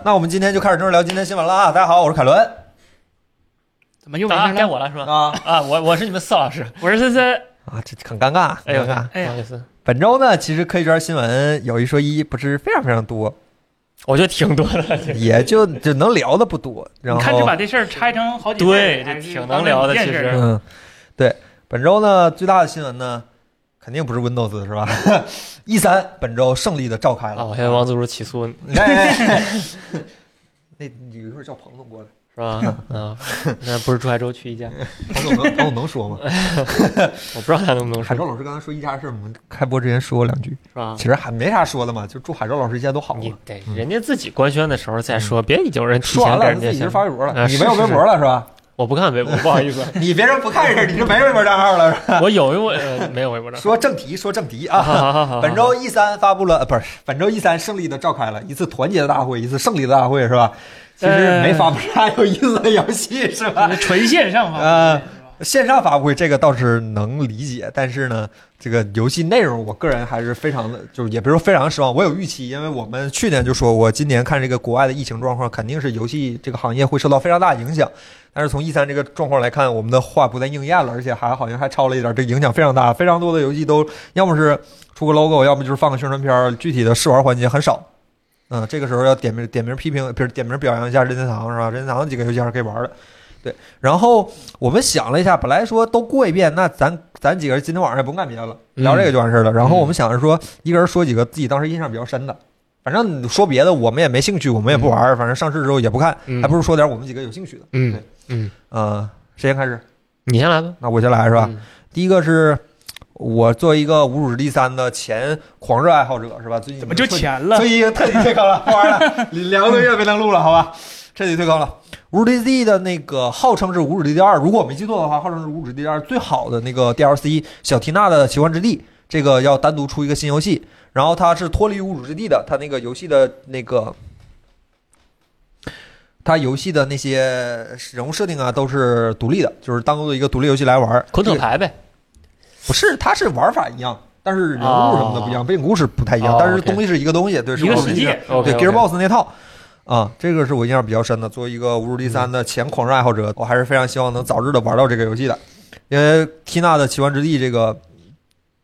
行，那我们今天就开始正式聊今天新闻了啊！大家好，我是凯伦怎么又没？该我了是吧？啊啊，我我是你们四老师。我是森森，啊，这很尴尬，哎呦，很尴尬。哎呀不好意思，本周呢，其实科技圈新闻有一说一，不是非常非常多，我觉得挺多的。也就就能聊的不多。然后你看就把这事儿拆成好几对挺能聊的其实嗯，对，本周呢最大的新闻呢，肯定不是 Windows 是吧 一三本周胜利的召开了。啊，我现在王自如起诉 那你一会儿叫彭总过来，是吧？啊，那不是珠海州去一家，彭总能彭总能说吗？我不知道他能不能说，海州老师刚才说一家的事儿，我们开播之前说过两句，是吧其？实还没啥说的嘛，就祝海州老师一切都好人家自己官宣的时候再说，别有人提前说完了，人家先自己就发微博了。你没有微博了是吧？我不看微博，不好意思，你别说不看人，你是没微博账号了是吧？我有微博，呃没有微博的。说正题，说正题啊。好好好，本周一三发布了，呃，不是本周一三胜利的召开了一次团结的大会，一次胜利的大会是吧？其实没发布啥有意思的游戏是吧？纯线上线上发布会这个倒是能理解，但是呢，这个游戏内容我个人还是非常的，就是也不是说非常失望。我有预期，因为我们去年就说过，今年看这个国外的疫情状况，肯定是游戏这个行业会受到非常大的影响。但是从 E 三这个状况来看，我们的话不再应验了，而且还好像还超了一点，这影响非常大。非常多的游戏都要么是出个 logo，要么就是放个宣传片，具体的试玩环节很少。嗯，这个时候要点名点名批评，不是点名表扬一下任天堂是吧？任天堂几个游戏还是可以玩的。对，然后我们想了一下，本来说都过一遍，那咱咱几个人今天晚上也不用干别的了，聊这个就完事儿了。然后我们想着说，一个人说几个自己当时印象比较深的，反正说别的我们也没兴趣，我们也不玩儿，反正上市之后也不看，嗯还不如说点我们几个有兴趣的。嗯对嗯，呃，谁先开始？你先来吧，那我先来是是吧？？第一个是我作为一个无主之地三的前狂热爱好者是吧？最近怎么就前了所？以彻底退坑了，不玩了，两个多月没登录了，好吧，彻底退坑了。无主之地的那个号称是无主之地二，如果我没记错的话，号称是无主之地二最好的那个 DLC 小缇娜的奇幻之地，这个要单独出一个新游戏，然后它是脱离无主之地的，它那个游戏的那个。它游戏的那些人物设定啊，都是独立的，就是当做一个独立游戏来玩。昆特牌呗，不是，它是玩法一样，但是人物什么的不一样，背景故事不太一样，哦但是东西是一个东西，对，是一个世界，对 Gearbox 那套啊，这个是我印象比较深的。作为一个无主第三的前狂热爱好者，我还是非常希望能早日的玩到这个游戏的，因为缇娜的奇幻之地这个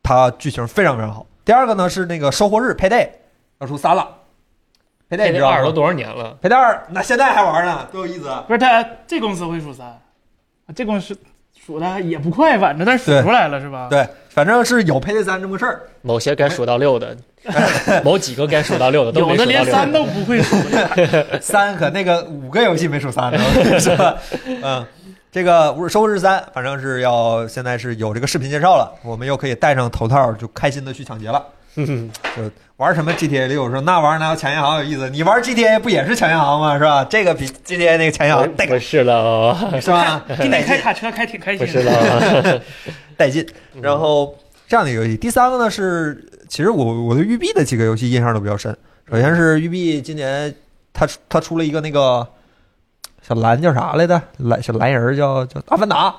它剧情非常非常好。第二个呢是那个收获日 Payday 要出三了，Payday 这你知道吗二都多少年了？？Payday 二那现在还玩呢，多有意思啊！不是他这公司会数三，这公司数的也不快，反正但数出来了是吧？对，反正是有 Payday 三这么个事儿。某些该数到六的，某几个该数到六的都没有的数到六连三都不会数的。三可那个五个游戏没数三呢，是吧？嗯，这个《收获日三》反正是要现在是有这个视频介绍了，我们又可以戴上头套，就开心的去抢劫了。嗯 就玩什么 GTA 六，说那玩意儿哪有抢银行有意思？你玩 GTA 不也是抢银行吗？是吧？这个比 GTA 那个抢银行带不是了哦，是吧？今天开卡车开挺开心的。是了哦，带劲。然后这样的游戏，第三个呢是，其实我我对育碧的几个游戏印象都比较深。首先是育碧今年它出它出了一个那个小蓝叫啥来着？蓝小蓝人叫叫阿凡达，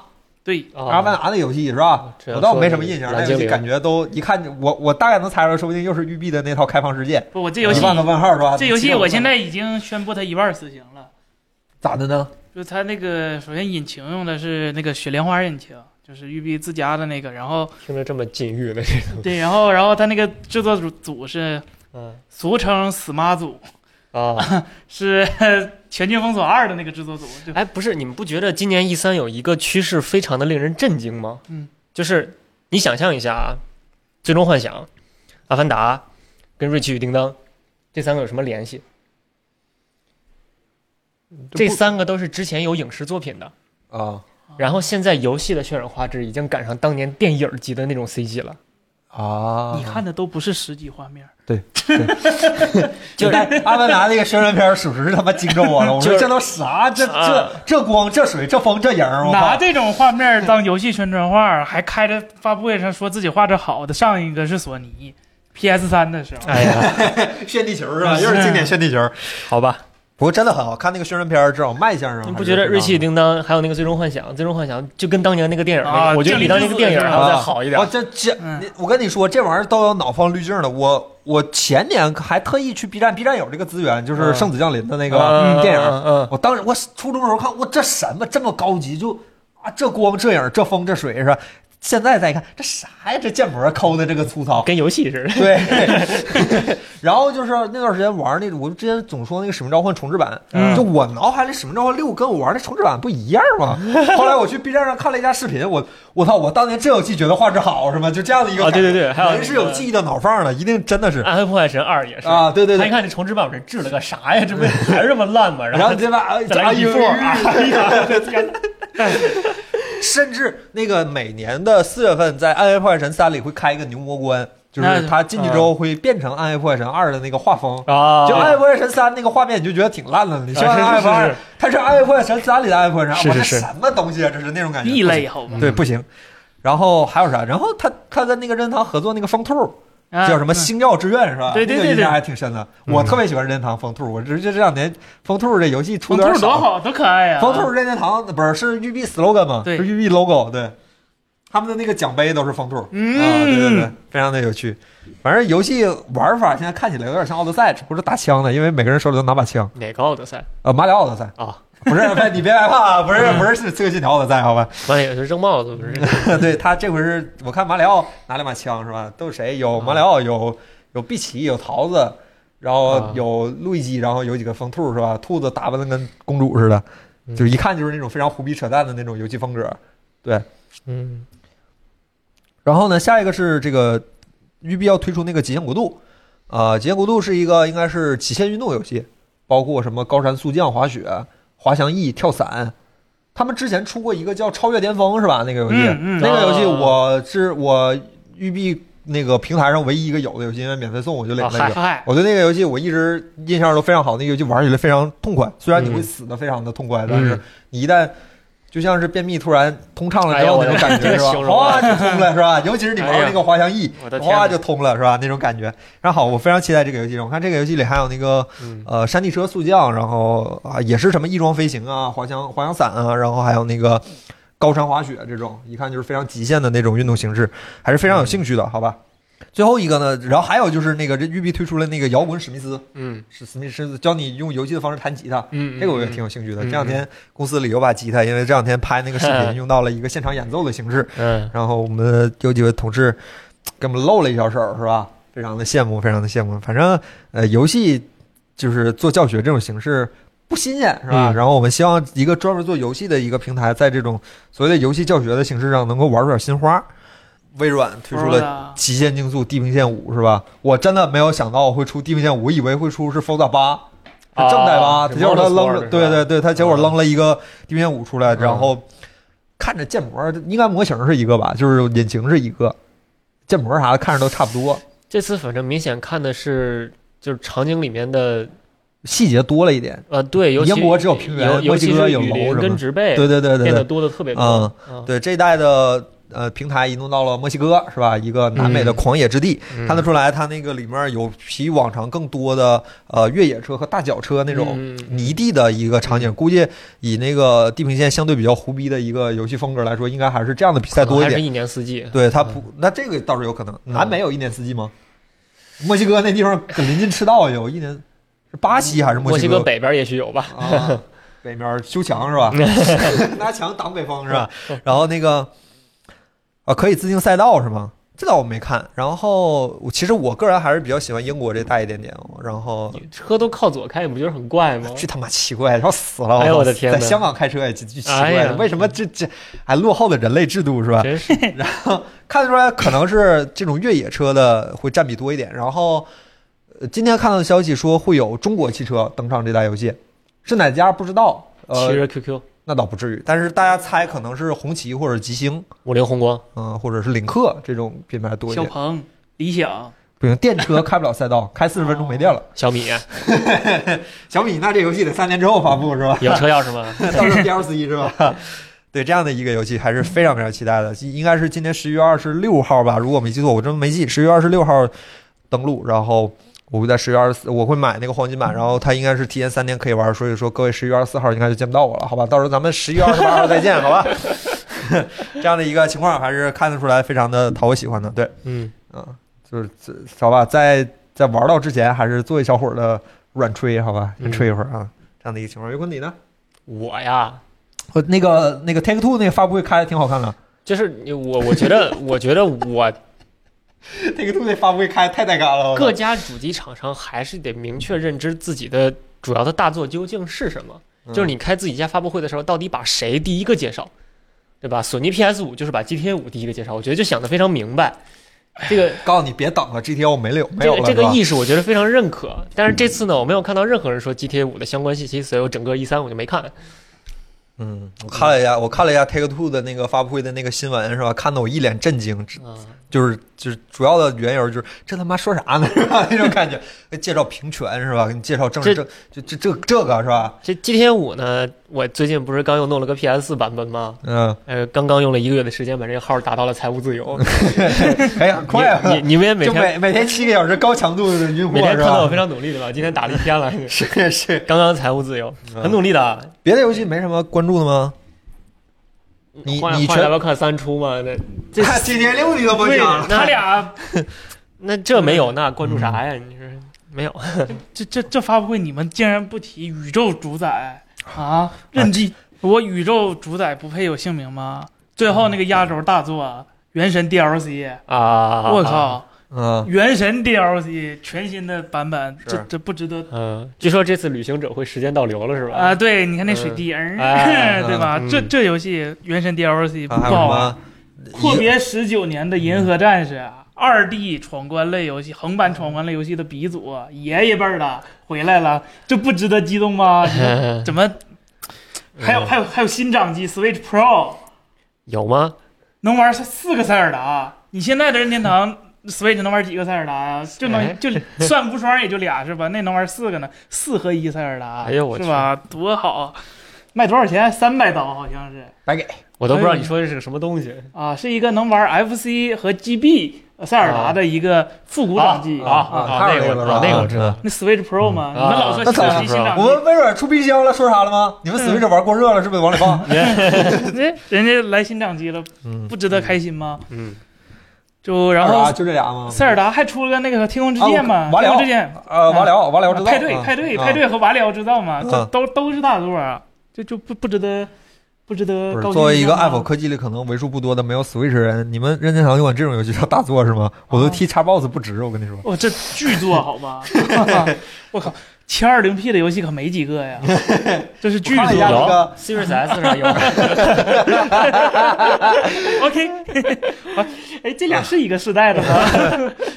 对，阿凡达的游戏是吧？我倒没什么印象，那游戏感觉都一看我我大概能猜出来，说不定又是育碧的那套开放世界，不，我这游戏一万个问号是吧？这游戏我现在在已经宣布它一半死刑了。咋的呢？就是它那个首先引擎用的是那个雪莲花引擎，就是育碧自家的那个，然后听着这么禁欲的这种，对，然后然后它那个制作组组是嗯俗称死妈组，啊，是《全境封锁二》的那个制作组，哎，不是，你们不觉得今年 E 三有一个趋势非常的令人震惊吗？嗯，就是你想象一下啊，《最终幻想》、《阿凡达》跟《瑞奇与叮当》这三个有什么联系？这三个都是之前有影视作品的，啊然后现在游戏的渲染画质已经赶上当年电影级的那种 CG 了。啊！你看的都不是实际画面。对 就但阿凡达那个宣传片，属实是他妈惊着我了。我说这都啥？这这啊这光这水这风这影儿，拿这种画面当游戏宣传画，还开着发布会上说自己画着好的。上一个是索尼 PS 三的时候，哎呀，炫地球是吧？又是经典炫地球。好吧，不过真的很好看，那个宣传片儿至少卖相上你不觉得《非常日系叮当》还有那个《最终幻想》，《最终幻想》就跟当年那个电影我觉得比当年那个电影还要再好一点我。这这，嗯我跟你说，这玩意儿都有脑放滤镜的。我我前年还特意去 B 站，B 站有这个资源，就是嗯《圣子降临》的那个嗯电影。嗯嗯我当时我初中的时候看，我这什么这么高级？就啊，这光这影这风这水是吧？现在再看，这啥呀？这建模抠的这个粗糙嗯，。跟游戏似的。对，然后就是那段时间玩那个，我之前总说那个《使命召唤》重置版，嗯就我脑海里《使命召唤六》跟我玩的重置版不一样吗？后来我去 B 站上看了一下视频，我我操，我当年真有记觉得画质好是吗？就这样的一个啊，对对对，还有人是有记忆的脑放的，一定真的是《暗黑破坏神二》也是啊，对对对。他一看这重置版，我这治了个啥呀？这不还是这么烂吗？然后后对吧？再来个 before 啊！甚至那个每年的四月份，在《暗黑破坏神三》里会开一个牛魔关，就是他进去之后会变成《暗黑破坏神二》的那个画风。啊，就《暗黑破坏神三》那个画面，你就觉得挺烂的。你像《啊是暗黑破坏是是，它是《暗黑破坏神三》里的《暗黑破坏神二》，是是是我这什么东西啊？这是那种感觉。异类好吗？对，不行。然后还有啥？然后他他跟那个任天堂合作那个风兔，啊叫什么《嗯星耀之愿》是吧？对对对对那个印象还挺深的。嗯我特别喜欢任天堂风兔，我直接这两年风兔这游戏出的有点少。兔多好，多可爱呀！风兔任天堂不是是育碧 slogan 吗？对是育碧 logo 对。他们的那个奖杯都是风兔，嗯啊，对对对，非常的有趣。反正游戏玩法现在看起来有点像奥德赛，只不过是打枪的，因为每个人手里都拿把枪。哪个奥德赛呃，马里奥奥德赛啊？不是，你别害怕啊，不是不是是刺客信条我在，好吧？妈也是扔帽子，不是？对他这回是我看马里奥拿两把枪是吧？都是谁？有马里奥，有有碧琪，有桃子，然后啊有路易基，然后有几个疯兔是吧？兔子打扮的跟公主似的，嗯就一看就是那种非常胡逼扯淡的那种游戏风格。对嗯然后呢，下一个是这个育碧要推出那个极限国度，啊、极限国度是一个应该是极限运动游戏，包括什么高山速降、滑雪、滑翔翼、跳伞。他们之前出过一个叫《超越巅峰》是吧？那个游戏，嗯嗯那个游戏哦我是我育碧那个平台上唯一一个有的游戏，因为免费送我就领啊那个。嗨，我对那个游戏我一直印象都非常好，那个游戏玩起来非常痛快。虽然你会死的非常的痛快，但是嗯你一旦就像是便秘突然通畅了哎呀我这样那种感这个觉是吧？哗就通了是吧？尤其是你玩那个滑翔翼，哗就通了是吧？那种感觉非常好，我非常期待这个游戏。我看这个游戏里还有那个嗯呃山地车速降，然后啊也是什么翼装飞行啊、滑翔滑翔伞啊，然后还有那个高山滑雪这种，一看就是非常极限的那种运动形式，还是非常有兴趣的，好吧？最后一个呢，然后还有就是那个这育碧推出了那个摇滚史密斯，嗯是史密斯教你用游戏的方式弹吉他，嗯，这个我也挺有兴趣的。嗯这两天公司里有把吉他，因为这两天拍那个视频用到了一个现场演奏的形式，嗯然后我们有几位同事给我们露了一小手，是吧？非常的羡慕，非常的羡慕。反正呃，游戏就是做教学这种形式不新鲜，是吧？嗯然后我们希望一个专门做游戏的一个平台，在这种所谓的游戏教学的形式上，能够玩出点新花。微软推出了了《极限竞速：地平线五》，是吧？我真的没有想到会出《地平线五》，我以为会出是 Forza 八。是正代八，啊结果他扔了，对对对，他结果扔了一个地平线五出来，嗯。然后看着建模应该模型是一个吧，就是引擎是一个，建模啥的看着都差不多，这次反正明显看的是就是场景里面的细节多了一点。呃对，尤其英国只有平原尤尤其墨西哥是雨林有楼什么跟植被，对对对对变得多的特别多。嗯。嗯。对，这一代的呃平台移动到了墨西哥，是吧？一个南美的狂野之地，嗯看得出来它那个里面有比往常更多的呃越野车和大脚车那种嗯泥地的一个场景。估计以那个地平线相对比较胡逼的一个游戏风格来说，应该还是这样的比赛多一点。还是一年四季。对它不，那这个倒是有可能。南美有一年四季吗？墨西哥那地方临近赤道有一年，是巴西还是墨西西哥哥北边也许有吧。啊，北边修墙是吧？拿墙挡北风是吧？然后那个啊，可以自定赛道是吗？这倒我没看。然后我其实我个人还是比较喜欢英国这大一点点。然后车都靠左开，你不觉得很怪吗？巨他妈奇怪，要死了！哎呦我的天哪在香港开车也巨巨奇怪哎为什么这这还落后的人类制度是吧？然后，看得出来，可能是这种越野车的会占比多一点。然后，呃，今天看到的消息说会有中国汽车登上这代游戏，是哪家不知道。呃，骑着 QQ 那倒不至于，但是大家猜可能是红旗或者吉星，五菱宏光，嗯、或者是领克这种品牌多一点。小鹏、理想，不行，电车开不了赛道，开四十分钟没电了。小米 小米那这游戏得三年之后发布是吧？有车钥匙吗？到时候 DLC 是吧？对，这样的一个游戏还是非常非常期待的，应该是今年十一月二十六号吧，如果我没记错，我真没记，十一月二十六号登陆，然后我会在十月二十四，我会买那个黄金版，然后它应该是提前三天可以玩，所以说各位十一月二十四号应该就见不到我了，好吧？到时候咱们 十一月二十八号再见，好吧？这样的一个情况还是看得出来非常的讨我喜欢的，对，嗯，啊，就是这好吧，在在玩到之前，还是做一小会儿的软吹，好吧，先吹一会儿啊，这样的一个情况。有坤你呢？我呀，我那个那个 Take Two 那个发布会开的挺好看的就是我，我觉得，我觉得我，Take Two 那发布会开得太带感了，各家主机厂商还是得明确认知自己的主要的大作究竟是什么。嗯就是你开自己家发布会的时候，到底把谁第一个介绍，对吧？索尼 PS 五就是把 GTA 五第一个介绍，我觉得就想的非常明白。这个告诉你别等了，GTA 五没了，没有了，这个意识我觉得非常认可。但是这次呢，我没有看到任何人说 GTA 五的相关信息，所以我整个 E 三我就没看。嗯，我看了一下，我看了一下 Take Two 的那个发布会的那个新闻，是吧？看得我一脸震惊，啊，就是就是主要的缘由就是这他妈说啥呢，是吧？那种感觉，介绍平权是吧？给你介绍政治这这这这个是吧？这 GTA 五呢，我最近不是刚又弄了个 PS 四版本吗？嗯，呃，刚刚用了一个月的时间把这个号打到了财务自由。哎呀，快啊！你你你们也每天每每天七个小时高强度的晕每天看到我非？常努力的吧？今天打了一天了，是是，刚刚财务自由，嗯很努力的。别的游戏没什么关注的吗？你换你全看三出吗？那这 今天六你都不对，讲，他俩那这没有，那关注啥呀？你说没有？这这这发布会你们竟然不提宇宙主宰啊？任地我宇宙主宰不配有姓名吗？最后那个压轴大作《原神》DLC，啊！我！靠，嗯，原神 DLC 全新的版本，这这不值得嗯，据说这次旅行者会时间倒流了是吧？啊？对，你看那水滴，嗯哎 对吧？嗯这这游戏《原神 DLC》不好玩。么？阔别十九年的《银河战士》啊，二 D 闯关类游戏、横版闯关类游戏的鼻祖，爷爷辈儿的回来了，这不值得激动吗？怎么还有还有还有新掌机 Switch Pro 有吗？能玩四个塞尔达？你现在的任天堂 Switch 能玩几个塞尔达呀？就哎能就算无双也就俩是吧？那能玩四个呢，四合一塞尔达，哎呦我去是吧？多好！卖多少钱？三百刀好像是。白给，我都不知道你说的是个什么东西。啊，是一个能玩 FC 和 GB 塞尔达的一个复古掌机啊啊那个我知道那个我知道那 Switch Pro 嘛，嗯你们老说啊新掌机、那新掌我们微软出冰箱了，说啥了吗？你们 Switch 玩过热了，是不是往里放？人家来新掌机了，嗯，不值得开心吗？嗯，就然后就这俩吗？塞尔达还出了那个天空之剑嘛，啊瓦辽天空之剑呃，瓦辽，瓦辽知道。派对啊派对啊派对和瓦辽制造嘛，这嗯都都是大作啊，就就不不值得不值得不是作为一个吗爱否科技里可能为数不多的没有 Switch 人，你们任天堂就管这种游戏叫大作是吗？我都踢 Xbox 不值，我跟你说。我，这巨作好吗？我靠，七二零 P 的游戏可没几个呀，这是巨我看了一下作。这个 Series S 上有，OK，哎，这俩是一个世代的吗？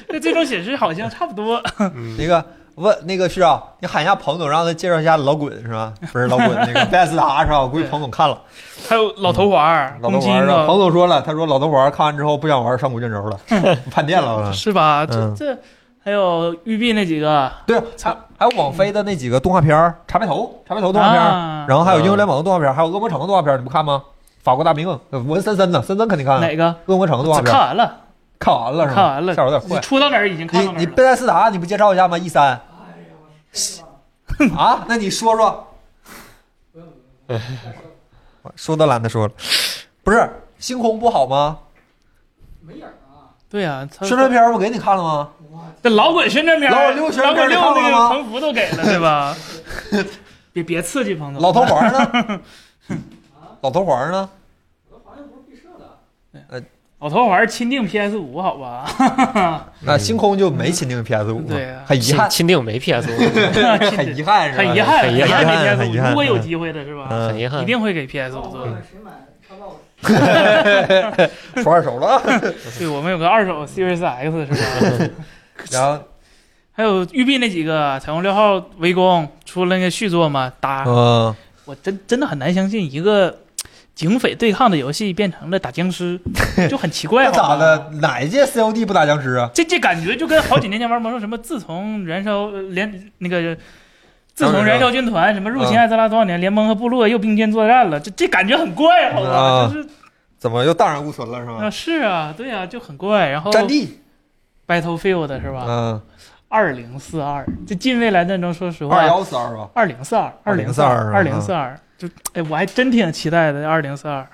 那最终显示好像差不多。一个问那个旭啊，你喊一下彭总，让他介绍一下老滚是吧？不是老滚，那个贝斯达是吧？我估计彭总看了，还有老头环儿，老头环是吧？彭，总说了，他说老头环看完之后不想玩上古卷轴了，叛变了。是吧？这嗯这还有育碧那几个对，还还有网飞的那几个动画片儿，茶杯头，茶杯头动画片儿，啊，然后还有英雄联盟的动画片儿，还有恶魔城的动画片儿，你不看吗？法国大兵，呃文森森呢，森森肯定看。哪个？恶魔城的动画片看完了，看完了是吧？看完了下手有点坏。你出到哪儿已经看你你到哪儿了？贝塞斯达你不介绍一下吗一三。啊，那你说说。说都懒得说了，不是星空不好吗？没影对呀，他宣传片儿不给你看了吗？这老滚宣传片，老滚六宣传片老滚六那个你看了吗横幅都给了，对吧？别别刺激彭总。老头环呢？老头环呢？老头环亲定 PS 五，好吧？那星空就没亲定 PS 五，对啊很遗憾，钦定没 PS 五，很遗憾？很遗憾，很遗憾。如果有机会的是吧？嗯很遗憾一。定会给 PS 五做的。出二手了啊。对，我们有个二手 Series X 是吧？然后，还有育碧那几个彩虹六号围攻出了那个续作嘛，打嗯，我真真的很难相信一个警匪对抗的游戏变成了打僵尸，就很奇怪。那咋？的？哪一届 COD 不打僵尸啊？这这感觉就跟好几年前玩魔兽什么，自从燃烧呃联那个，自从燃烧军团什么入侵艾泽拉多少年，联盟和部落又并肩作战了，这这感觉很怪，好吧？啊就是怎么又荡然无存了是啊，吗？是啊，对啊，就很怪。然后战地，Battlefield 是吧？嗯，二零四二，这近未来战争，说实话二话，幺四二吧，二零四二，二零四2042二零四二，就哎，我还真挺期待的二零四二。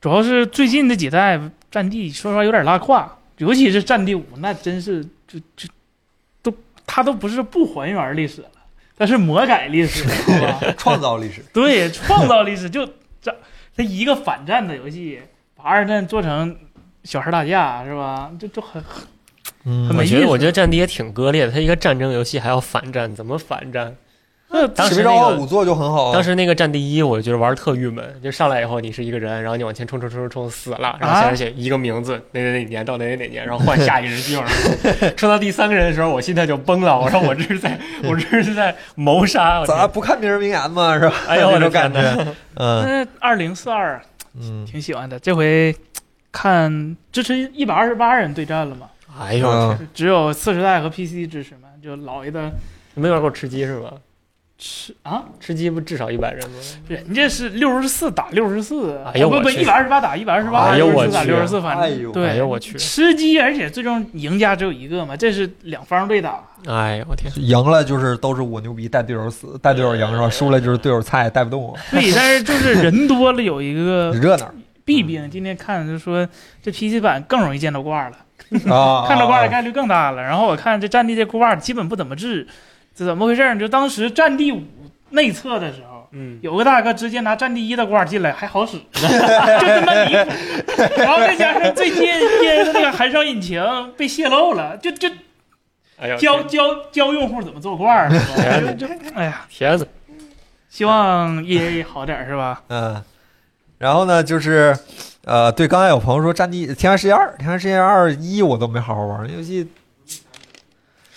主要是最近这几代战地，说实话有点拉胯，尤其是战地五，那真是就就都它都不是不还原历史了，它是魔改历史，好吧？创造历史。对，创造历史就这它一个反战的游戏，把二战做成小孩打架是吧？这就很嗯很没意思我觉得我觉得战地也挺割裂的，它一个战争游戏还要反战，怎么反战？呃当时那个五座就很好啊。当时那个战第一，我觉得玩的特郁闷，就上来以后你是一个人，然后你往前冲冲冲冲冲死了，然后前面写一个名字哪哪哪年到哪哪哪年，然后换下一个人继续往上冲，冲到第三个人的时候，我心态就崩了，我说我这是在我这是在谋杀，我天咱不看名人名言吗？是吧？哎呦 我的那种感天觉。嗯那二零四二嗯，挺喜欢的，这回看支持一百二十八人对战了嘛，哎呦，只有次时代和 PC 支持嘛，就老一的没玩过吃鸡是吧？吃啊，吃鸡不至少一百人吗？人家是六十四打六十四，不不哎呦我去一百二十八打一百二十八，哎呦我六十四打去六十四，反哎呦正对，哎呦我去，吃鸡，而且最终赢家只有一个嘛，这是两方对打，哎呦我天，赢了就是都是我牛逼，带队友死，带队友赢是吧？输了就是队友菜，带不动我，对，但是就是人多了有一个热闹弊病，今天看就说这 PC 版更容易见到挂了。啊！看到挂的概率更大了。然后我看这战地这挂基本不怎么治，这怎么回事儿？就当时战地五内测的时候，嗯，有个大哥直接拿战地一的挂进来，还好使，就他妈离谱。然后再加上最近 EA 的那个寒烧引擎被泄露了，就就教教教用户怎么做挂儿，是吧？就就哎呀，天子，希望 EA 好点儿是吧？嗯，然后呢，就是呃，对，刚才有朋友说《战地》《天外世界二》《天外世界二一》，我都没好好玩，那游戏。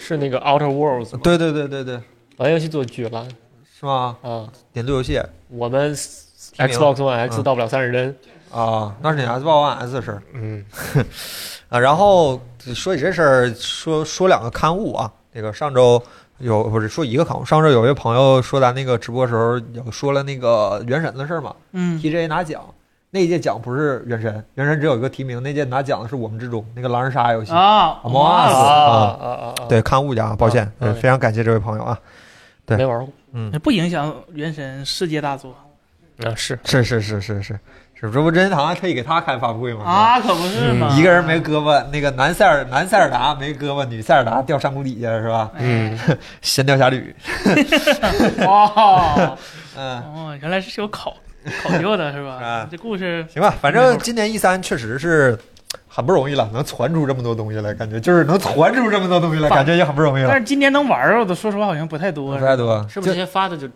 是那个 Outer Worlds？对对对对对，玩游戏做绝了。是吗？啊，年度游戏。我们 Xbox One X 嗯。到不了三十帧，啊，那是你 Xbox One S 的事儿嗯，啊。然后说起这事儿，说说两个刊物啊，那个上周。有不是说一个刊物，上周有一位朋友说咱那个直播时候有说了那个原神的事儿嘛。嗯，，TGA 拿奖，那届奖不是原神，原神只有一个提名，那届拿奖的是我们之中那个狼人杀游戏。啊 Among 啊 Us 啊啊啊！对，看物奖，抱歉，非常感谢这位朋友啊。对。没玩过。嗯，不影响原神世界大作。啊，是。是是是是是。是，这不任天堂还特意给他开发布会吗？啊，可不是嘛，一个人没胳膊，那个男塞尔男塞尔达没胳膊，女塞尔达掉山谷底下是吧？嗯，神雕侠侣，哇。嗯，哦，原来是有考 考究的是吧？啊这故事行吧，反正今年 E 三确实是很不容易了，能传出这么多东西来，感觉就是能传出这么多东西来，感觉也很不容易了，但是今年能玩儿，的说实话好像不太多。不太多。是不是这些发的就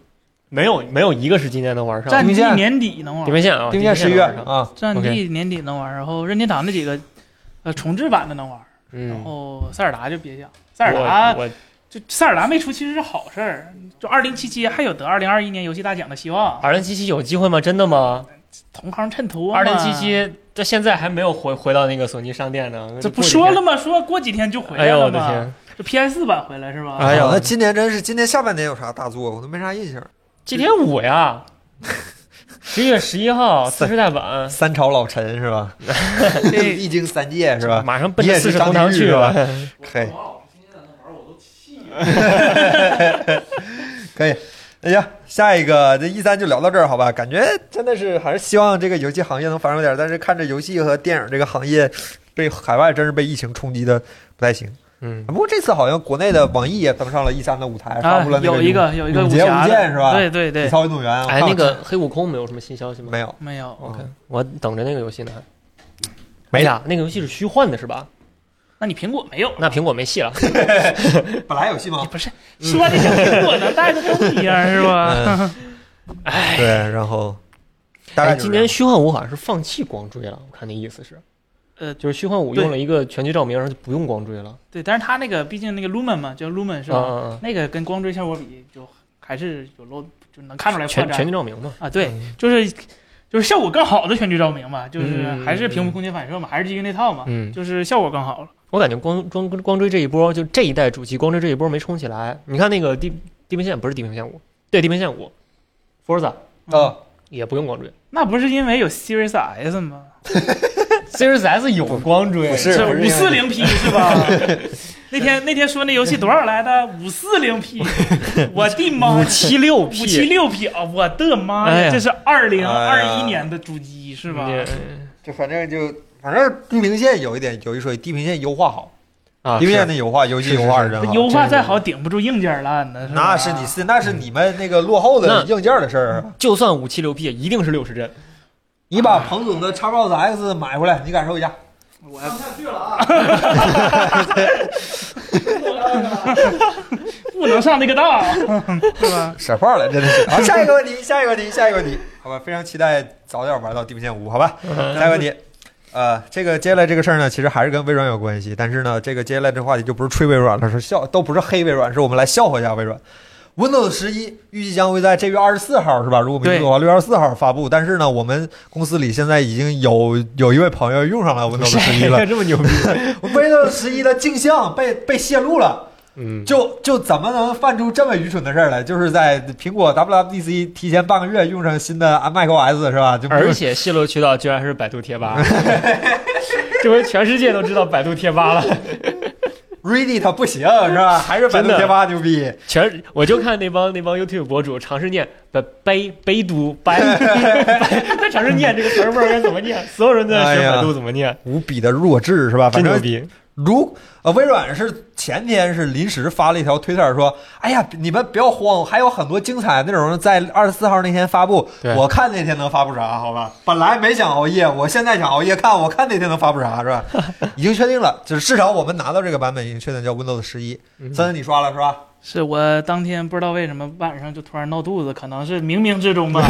没有没有一个是今年能玩上？战地年底能玩儿，地平线啊，丁线十一月能玩上啊，战地年底能玩儿，然后任天堂那几个呃重置版的能玩，然嗯，后塞尔达就别讲，塞尔达就塞尔达没出其实是好事儿，就二零七七还有得二零二一年游戏大奖的希望，二零七七有机会吗？真的吗？同行衬托嘛。二零七七到现在还没有回回到那个索尼商店呢，这不说了？吗？说过几天就回哎呦来了嘛。我的天！这 PS 版回来是吧？哎呦那今年真是今年下半年有啥大作，我都没啥印象。GT 五呀，十一月十一号次世代版，三朝老臣是吧？这 历经三界是吧？马上奔四世同堂去张吧。嘿，可以。哎呀，下一个这一三就聊到这儿，好吧？感觉真的是还是希望这个游戏行业能繁荣点，但是看着游戏和电影这个行业被海外真是被疫情冲击的不太行。嗯，不过这次好像国内的网易也登上了一三的舞台，发啊布了那有一个有一个永劫武侠无间是吧体对对对，操运动员。我哎，那个黑悟空没有什么新消息吗？没有，没有。OK，我等着那个游戏呢。没哎呀，那个游戏是虚幻的是吧？那你苹果没有？那苹果没戏了。本来有戏吗？不是说的像苹果的带的都不一样是吧？哎，对，然后大概哎，就是今年虚幻五好像是放弃光追了，我看那意思是，呃，就是虚幻五用了一个全局照明，然后就不用光追了。对，但是它那个毕竟那个 Lumen 嘛，叫 Lumen 是吧？那个跟光追效果比，就还是有漏，就能看出来全全局照明嘛。啊。对，嗯就是就是效果更好的全局照明嘛，就是嗯还是屏幕空间反射嘛，还是基于那套嘛，嗯，就是效果更好了。我感觉光光光追这一波，就这一代主机光追这一波没冲起来。你看那个地地平线不是地平线五，对地平线五，Forza 啊，也不用光追那不是因为有 Series S 吗？Series S 有光追，是是五四零 P 是吧？那天那天说那游戏多少来的？五四零 P，我的妈！五七六 P，五七六 P 啊！我的妈呀！哎呀这是二零二一年的主机是吧？就反正就反正地平线有一点有一说一，地平线优化好，啊，地平线是的优化游戏优化是真好。优化再好，顶不住硬件烂的。那是你是那是你们那个落后的硬件的事儿。就算五七六 P，一定是六十帧。你把彭总的 Xbox X 买回来，你感受一下。我上去了啊！不能上那个当，是吧？舍炮了，真的是。好，下一个问题，下一个问题，下一个问题，好吧，非常期待早点玩到地平线五，好吧。下一个问题，呃，这个接下来这个事儿呢，其实还是跟微软有关系，但是呢，这个接下来这个话题就不是吹微软了，是笑，都不是黑微软，是我们来笑话一下微软。Windows 十一预计将会在这月二十四号，是吧？如果没记错的话，六月二十四号发布。但是呢，我们公司里现在已经有有一位朋友用上了 Windows 十一了这么牛逼？，Windows 十一的镜像被被泄露了。嗯，就就怎么能犯出这么愚蠢的事儿来？就是在苹果 WWDC 提前半个月用上新的 macOS 是吧？就而且泄露渠道居然是百度贴吧，这回全世界都知道百度贴吧了。Reddit 不行是吧？还是百度贴吧牛逼。全我就看那帮那帮 YouTube 博主尝试念北北北都百，他尝试念这个词儿不知道该怎么念，所有人都在学百度怎么念，无比的弱智是吧？反正真牛逼。如呃，微软是前天是临时发了一条推特说：“哎呀，你们不要慌，还有很多精彩内容在二十四号那天发布。我看那天能发布啥？好吧，本来没想熬夜，我现在想熬夜看，我看那天能发布啥是吧？已经确定了，就是至少我们拿到这个版本已经确定叫 Windows 十一。嗯森森你刷了是吧？是我当天不知道为什么晚上就突然闹肚子，可能是冥冥之中吧。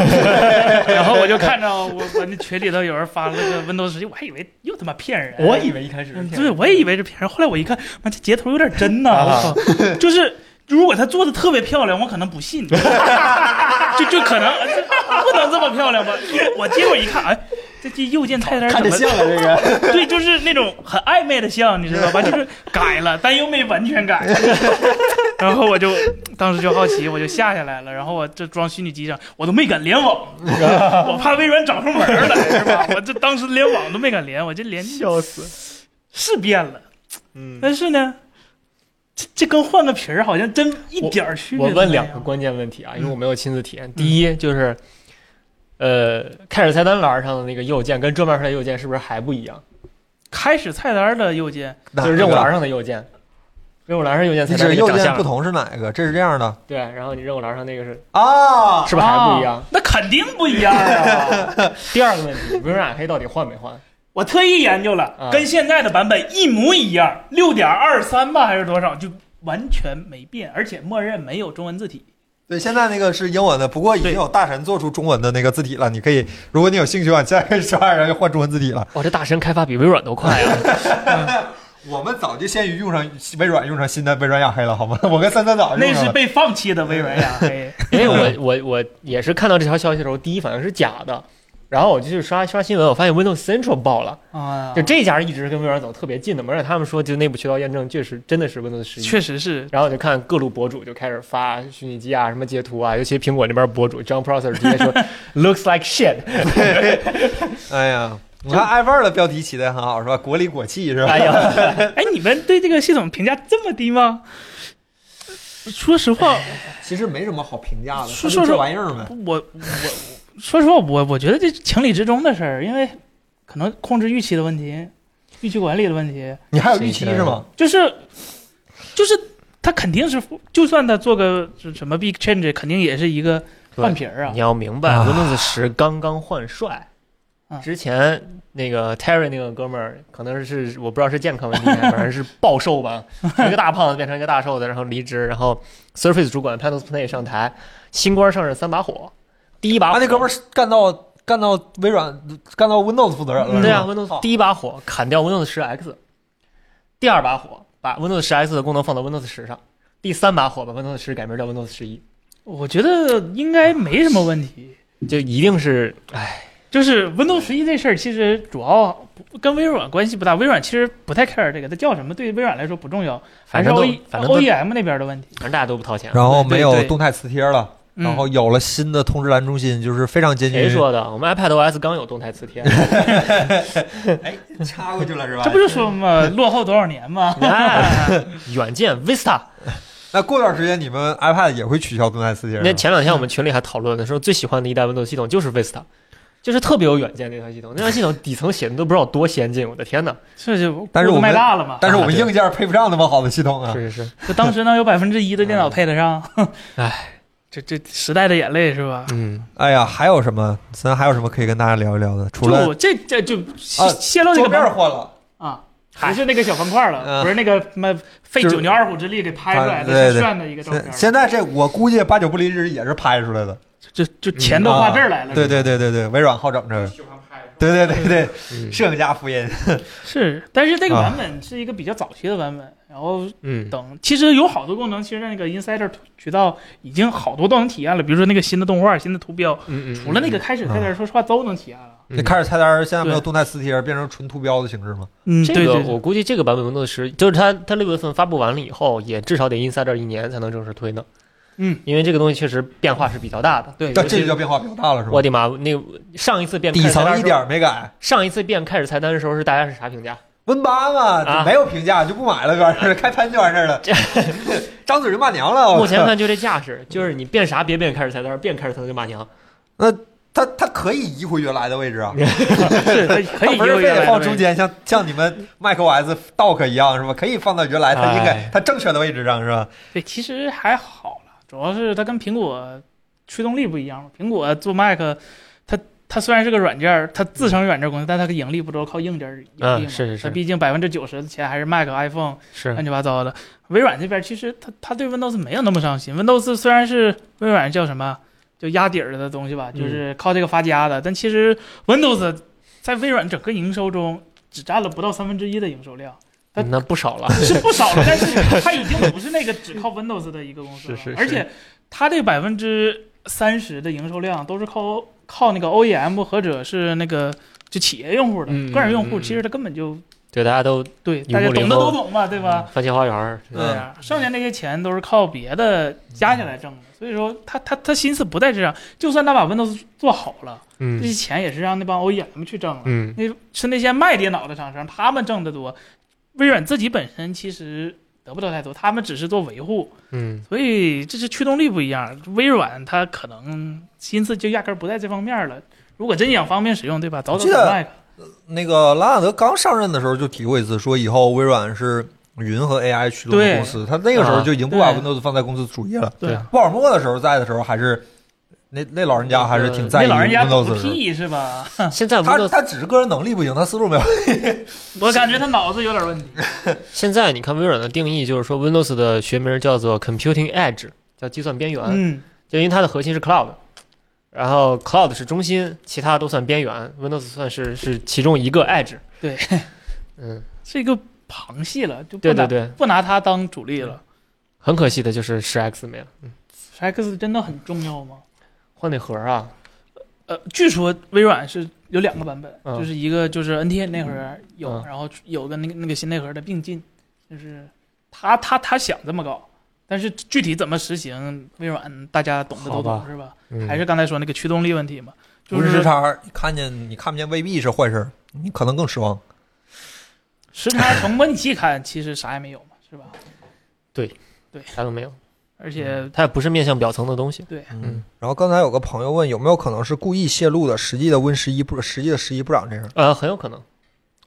然后我就看着我我那群里头有人发了个 Windows 十一，我还以为又他妈骗人。我以为一开始是骗人对，我也以为是骗人。后来我一看，妈这截图有点真呐、啊我靠！就是如果他做的特别漂亮，我可能不信，就就可能这不能这么漂亮吧？我结果一看，哎，这这右键菜单怎么？了这个。对，就是那种很暧昧的像，你知道吧？就是改了，但又没完全改。然后我就当时就好奇，我就下下来了。然后我这装虚拟机上，我都没敢联网，我怕微软找上门来，是吧？我这当时连网都没敢连，我这连笑死。是变了，嗯，但是呢，这这跟换个皮儿好像真一点儿区别我都没有。问两个关键问题啊，因为我没有亲自体验。第一就是，呃，开始菜单栏上的那个右键跟桌面上的右键是不是还不一样？开始菜单的右键，就是任务栏上的右键，任务栏上右键菜你单指右键不同是哪一个？这是这样的对，然后你任务栏上那个是啊是不是还不一样啊？那肯定不一样啊！第二个问题，微软黑到底换没换？我特意研究了，啊跟现在的版本一模一样，六点二三吧还是多少，就完全没变，而且默认没有中文字体。对，现在那个是英文的，不过已经有大神做出中文的那个字体了。你可以，如果你有兴趣的话，你现在可以刷，然后换中文字体了。哇，这大神开发比微软都快啊！我们早就先于用上微软用上新的微软雅黑了，好吗？我跟三三早就那。是被放弃的微软雅黑。因为我我我也是看到这条消息的时候，第一反应是假的，然后我就去刷刷新闻，我发现 Windows Central 爆了，啊就这家一直是跟微软走特别近的嘛，而且他们说就内部渠道验证确实真的是 Windows 十一。确实是，然后我就看各路博主就开始发虚拟机啊，什么截图啊，尤其苹果那边博主 John Prosser 直接说 looks like shit，哎呀，你看 iPhone 的标题起的很好，是吧？国里国气是吧？哎呀，哎，你们对这个系统评价这么低吗？说实话，其实没什么好评价的，说说这玩意儿呗。我我说实话，我我觉得这情理之中的事儿，因为可能控制预期的问题，预期管理的问题，你还有预期是吗？就是就是他肯定是，就算他做个什么 big change，肯定也是一个换皮儿啊你。要明白啊，Windows 十刚刚换帅啊，之前那个 Terry 那个哥们儿，可能是我不知道是健康问题，反正是暴瘦吧，一个大胖子变成一个大瘦子，然后离职，然后 Surface 主管 Panos Panay 上台，新官上任三把火，第一把火他那哥们儿干到干到微软干到 Windows 负责人了。对啊，Windows 第一把火砍掉 Windows 10 X，第二把火把 Windows 10 X 的功能放到 Windows 10上，第三把火把 Windows 10改名叫 Windows 十一我觉得应该没什么问题。就一定是，哎，就是 Windows 十一这事儿，其实主要跟微软关系不大。微软其实不太 care 这个，它叫什么对微软来说不重要，还是反正都 O E 反正都 O E M 那边的问题。反正大家都不掏钱。然后没有动态磁贴了。嗯然后有了新的通知栏中心，就是非常接近于。谁说的？我们 iPad OS 刚有动态磁贴，哎，插过去了是吧？这不就说嘛，落后多少年嘛？啊 远见 Vista。那过段时间你们 iPad 也会取消动态磁贴？那前两天我们群里还讨论的说，最喜欢的一代 Windows 系统就是 Vista，就是特别有远见那套系统。那套系统底层写的都不知道多先进，我的天哪！这就但是我们卖大了嘛。但是我们硬件配不上那么好的系统啊。是是是，就当时能有百分之一的电脑配得上，唉，这这时代的眼泪是吧？嗯，哎呀，还有什么？咱还有什么可以跟大家聊一聊的？除了就这这就泄露这桌面个门换了，啊，还是那个小方块了，嗯不是那个什么费九牛二虎之力给拍出来的对对是炫的一个照片现，现在这我估计八九不离十也是拍出来的。就就钱都花这儿来了。对对对对对，微软好整这个。对对对对，嗯摄影家福音。是，但是这个啊版本是一个比较早期的版本，然后嗯，等其实有好多功能，其实那个 Insider 渠道已经好多都能体验了，比如说那个新的动画、新的图标，嗯嗯，除了那个开始菜单，说实话都能体验了。那开始菜单现在没有动态磁贴，变成纯图标的形式吗？嗯，这个对对对我估计这个版本 Windows 十，就是它它六月份发布完了以后，也至少得 Insider 一年才能正式推呢。嗯，因为这个东西确实变化是比较大的。对但这就叫变化比较大了，是吧我？的妈！那个上一次变底层一点没改，上一次变开始菜单的时候是大家是啥评价？Win 八嘛，没有评价就不买了，完事儿开喷就完事儿了，张嘴就骂娘了。我目前看就这架势，就是你变啥别变开始菜单，变开始菜单就骂娘。那他他可以移回原来的位置啊，是可以可以他不是非得有原来的放中间，像像你们 macOS Dock 一样是吧？可以放到原来它应该哎它正确的位置上是吧？对，其实还好了，主要是它跟苹果驱动力不一样嘛。苹果做 Mac，它它虽然是个软件，它自成软件公司，但它的盈利不都是靠硬件儿盈利吗？嗯是是是它毕竟百分之九十的钱还是 Mac、iPhone 是乱七八糟的。微软这边其实它它对 Windows 没有那么上心，Windows 虽然是微软叫什么就压底儿的东西吧，嗯就是靠这个发家的，但其实 Windows 在微软整个营收中只占了不到三分之一的营收量。它那不少了。是不少了，但是 它已经不是那个只靠 Windows 的一个公司了，是是是而且它这百分之三十的营收量都是靠靠那个 OEM 或者是那个就企业用户的，嗯个人用户其实它根本就对，大家都对大家懂的都懂嘛，对吧？番茄花园儿，对啊，剩下那些钱都是靠别的加起来挣的，所以说他他他心思不在这上，就算他把 Windows 做好了，这嗯些钱也是让那帮 OEM 去挣了。嗯那是那些卖电脑的厂商，他们挣的多。微软自己本身其实得不到太多，他们只是做维护，嗯所以这是驱动力不一样。微软它可能心思就压根儿不在这方面了。如果真想方便使用，对吧？早早记得买 Mac。那个拉纳德刚上任的时候就提过一次，说以后微软是云和 AI 驱动的公司，他那个时候就已经不把 Windows 放在公司主页了。对鲍尔默的时候在的时候，还是那那老人家还是挺在意那老人家懂 Windows 个的。屁是吧？现在他 Windows 他只是个人能力不行，他思路没有。我感觉他脑子有点问题。现在你看微软的定义就是说 Windows 的学名叫做 Computing Edge，叫计算边缘，嗯，就因为它的核心是 Cloud，然后 Cloud 是中心，其他都算边缘，Windows 算是是其中一个 Edge。对，嗯，是一个旁系了，就不拿对对对，不拿它当主力了。很可惜的就是十 X 没了，嗯 X 真的很重要吗？换那盒啊，呃，据说微软是有两个版本，嗯。就是一个就是 NT 内核有，嗯。然后有个那个那个新内核的并进，就是他他他想这么搞，但是具体怎么实行，微软大家懂的都好吧懂是吧？嗯、还是刚才说那个驱动力问题嘛，就无视时是差，看见你看不见未必是坏事，你可能更失望。时差从模拟器看其实啥也没有嘛，是吧？对。对。啥都没有，而且它也不是面向表层的东西。对，嗯，然后刚才有个朋友问有没有可能是故意泄露的，实际的 Win 十一不，实际的十一不长这样，呃，很有可能。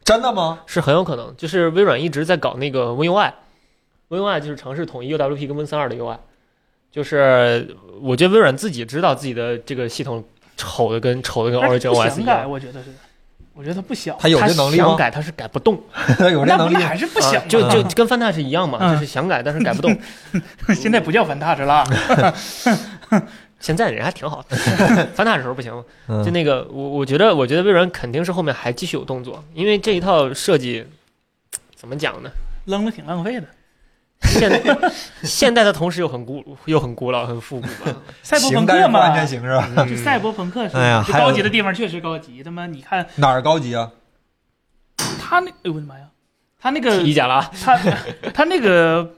真的吗？是很有可能，就是微软一直在搞那个 WinUI，WinUI 就是尝试统一 UWP 跟 Win 三二的 UI，就是我觉得微软自己知道自己的这个系统丑的跟丑的跟 Origin 不 OS 一样，我觉得是，我觉得他不想，他有这能力吗？想改他是改不动，他有这能力？还是不想啊就就跟 Fantouch 一样嘛，嗯就是想改但是改不动。现在不叫 Vantage 了，现在人还挺好的，Fantouch 的时候不行，嗯就那个我我觉得我觉得微软肯定是后面还继续有动作，因为这一套设计怎么讲呢？扔了挺浪费的。现 现代的同时又很古又很古老很复古 吧，赛博朋克嘛不完，全行是吧？嗯就赛博朋克是，哎呀高级的地方确实高级。他妈，你看哪儿高级啊？他那，哎呦我的妈呀，他那个理解了啊，他他那个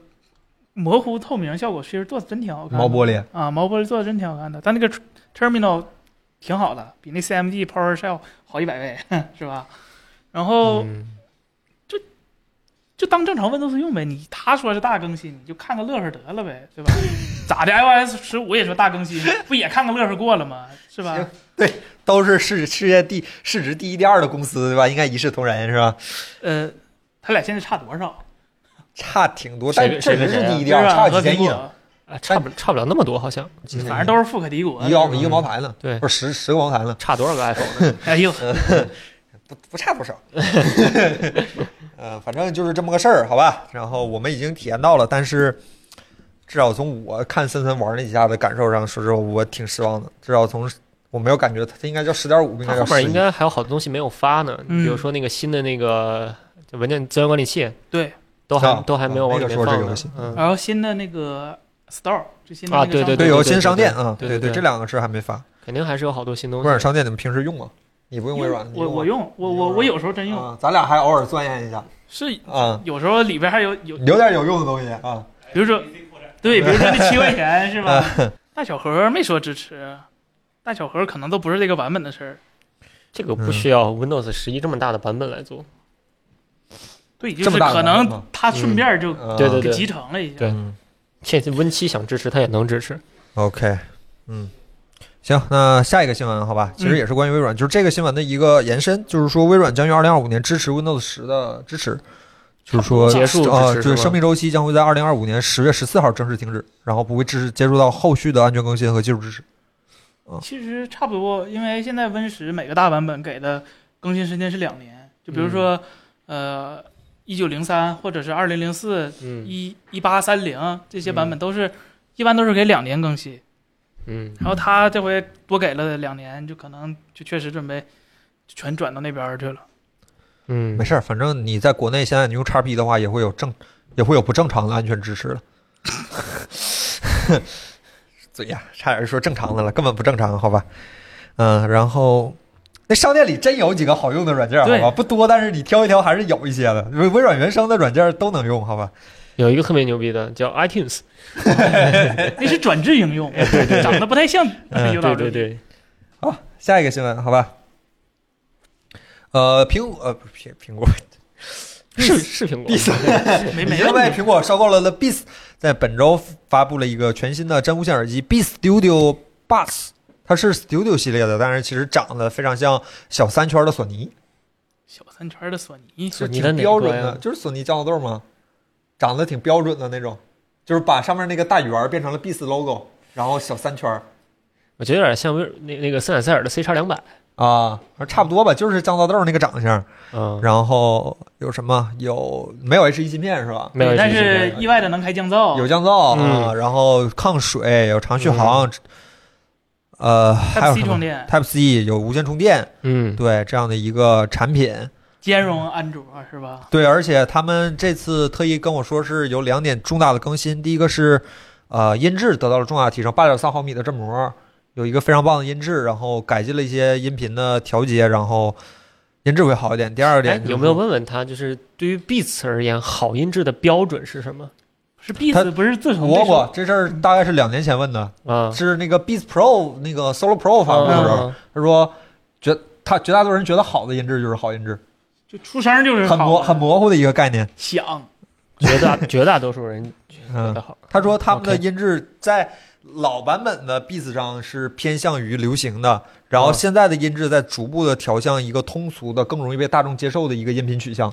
模糊透明效果其实做的真挺好看的。毛玻璃，啊，毛玻璃做的真挺好看的，但那个 terminal 挺好的，比那 CMD PowerShell 好一百倍，是吧？然后嗯就当正常 Windows 用呗。你他说是大更新，你就看个乐呵得了呗，对吧？咋的？iOS 十五也说大更新，不也看个乐呵过了吗？是吧？对都是世世界第市值第一、第二的公司，对吧？应该一视同仁，是吧？呃，他俩现在差多少？差挺多，谁但确实是第一、第二，差几千亿，啊，差不差不了那么多，好像反正都是富可敌国。一个一个茅台呢，对不是十十个茅台呢，差多少个 iPhone 呢？哎呦，不不差多少。呃，反正就是这么个事儿，好吧。然后我们已经体验到了，但是至少从我看森森玩那几下的感受上，说实话，我挺失望的。至少从我没有感觉它它应该叫十点五，不应该叫十一。后面应该还有好多东西没有发呢，嗯比如说那个新的那个文件资源管理器，对，都还啊都还没有往里面啊那个这个游戏。嗯，然后新的那个 Store 最新的啊那个对，对对有新商店啊，对对对对这两个是还没发。肯定还是有好多新东微软西。商店你们平时用吗？你不用微软？我我用用我我我有时候真用，啊，咱俩还偶尔钻研一下是啊，有时候里边还有有，有点有用的东西啊。比如说对，比如说那七块钱是吧？大小盒没说支持，大小盒可能都不是这个版本的事儿。这个不嗯需要 Windows 十一这么大的版本来做。对，就是可能他顺便就嗯对对对给集成了一下。对嗯现在 Win 七想支持，它也能支持。OK，嗯，行，那下一个新闻好吧，其实嗯也是关于微软，就是这个新闻的一个延伸，就是说微软将于二零二五年支持 Windows 十的支持，就是说 结束支持呃，对，是生命周期将会在二零二五年十月十四号正式停止，然后不会支持接触到后续的安全更新和技术支持。其实差不多，因为现在 Win 十每个大版本给的更新时间是两年，就比如说，呃，一九零三或者是二零零四、嗯。一一八三零这些版本都是，一般都是给两年更新。嗯，然后他这回多给了两年，就可能就确实准备全转到那边去了。嗯没，事儿，反正你在国内现在你用叉 P 的话，也会有正也会有不正常的安全支持了。嘴呀，差点说正常的了，根本不正常，好吧？嗯，然后那商店里真有几个好用的软件，好吧？不多，但是你挑一挑还是有一些的。微微软原生的软件都能用，好吧？有一个特别牛逼的叫 iTunes，那是转制应用，长得不太像对对对，好，下一个新闻，好吧？呃，苹果呃不是苹苹果。是是苹果，没没问题。苹果收购了的 Beats，在本周发布了一个全新的真无线耳机 Beats Studio Buds，它是 Studio 系列的，但是其实长得非常像小三圈的索尼，小三圈的索尼，索尼挺的标准的，就是索尼降噪豆吗？长得挺标准的那种，就是把上面那个大圆儿变成了 Beats logo，然后小三圈儿我觉得有点像那那个森海塞尔的 C 叉两百，啊，差不多吧，就是降噪豆那个长相。嗯，然后有什么？有没有 H 1芯片是吧？没有，但是意外的能开降噪，有降噪嗯啊，然后抗水，有长续航，呃，还有 Type C 什么充电，Type C 有无线充电，嗯，对这样的一个产品。兼容安卓是吧？对，而且他们这次特意跟我说是有两点重大的更新，第一个是呃音质得到了重大提升，八点三毫米的振膜有一个非常棒的音质，然后改进了一些音频的调节，然后音质会好一点。第二哎点、就是有没有问问他，就是对于 Beats 而言，好音质的标准是什么是 Beats 不是自从我我这事儿大概是两年前问的，啊？是那个 Beats Pro 那个 Solo Pro 发布的时候，嗯他说绝他绝大多数人觉得好的音质就是好音质，就出声就是很模很模糊的一个概念。响，绝大绝大多数人觉嗯得，好。他说他们的音质在老版本的 Beats 上是偏向于流行的，然后哦现在的音质在逐步的调向一个通俗的、更容易被大众接受的一个音频取向。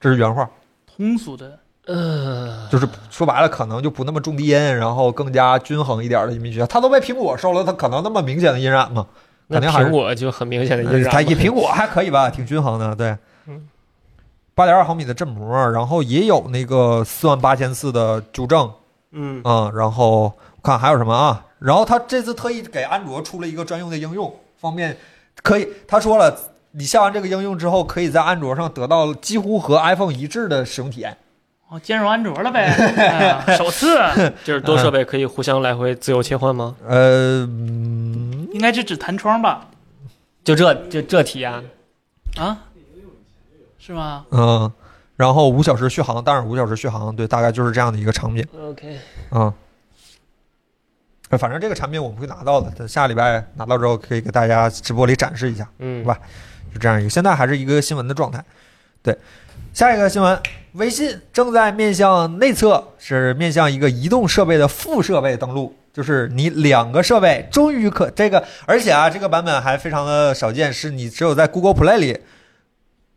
这是原话，通俗的。呃，就是说白了，可能就不那么重低音，然后更加均衡一点的音频取向。它都被苹果收了，它可能那么明显的音染吗？那肯定还是苹果就很明显的音呃染嘛。它一苹果还可以吧，挺均衡的，对嗯。八点二毫米的振膜，然后也有那个四万八千次的纠正，嗯嗯，然后看还有什么啊？然后他这次特意给安卓出了一个专用的应用，方便可以，他说了，你下完这个应用之后，可以在安卓上得到几乎和 iPhone 一致的使用体验。哦，兼容安卓了呗，哎首次 就是多设备可以互相来回自由切换吗？呃，嗯，应该是指弹窗吧？就这就这体验，啊，是吗？嗯，然后五小时续航，当然五小时续航，对，大概就是这样的一个场景 OK，啊。呃反正这个产品我们会拿到的，等下礼拜拿到之后可以给大家直播里展示一下。嗯，吧就这样一个，现在还是一个新闻的状态。对，下一个新闻，微信正在面向内测，是面向一个移动设备的副设备登录，就是你两个设备终于可这个，而且啊，这个版本还非常的少见，是你只有在 Google Play 里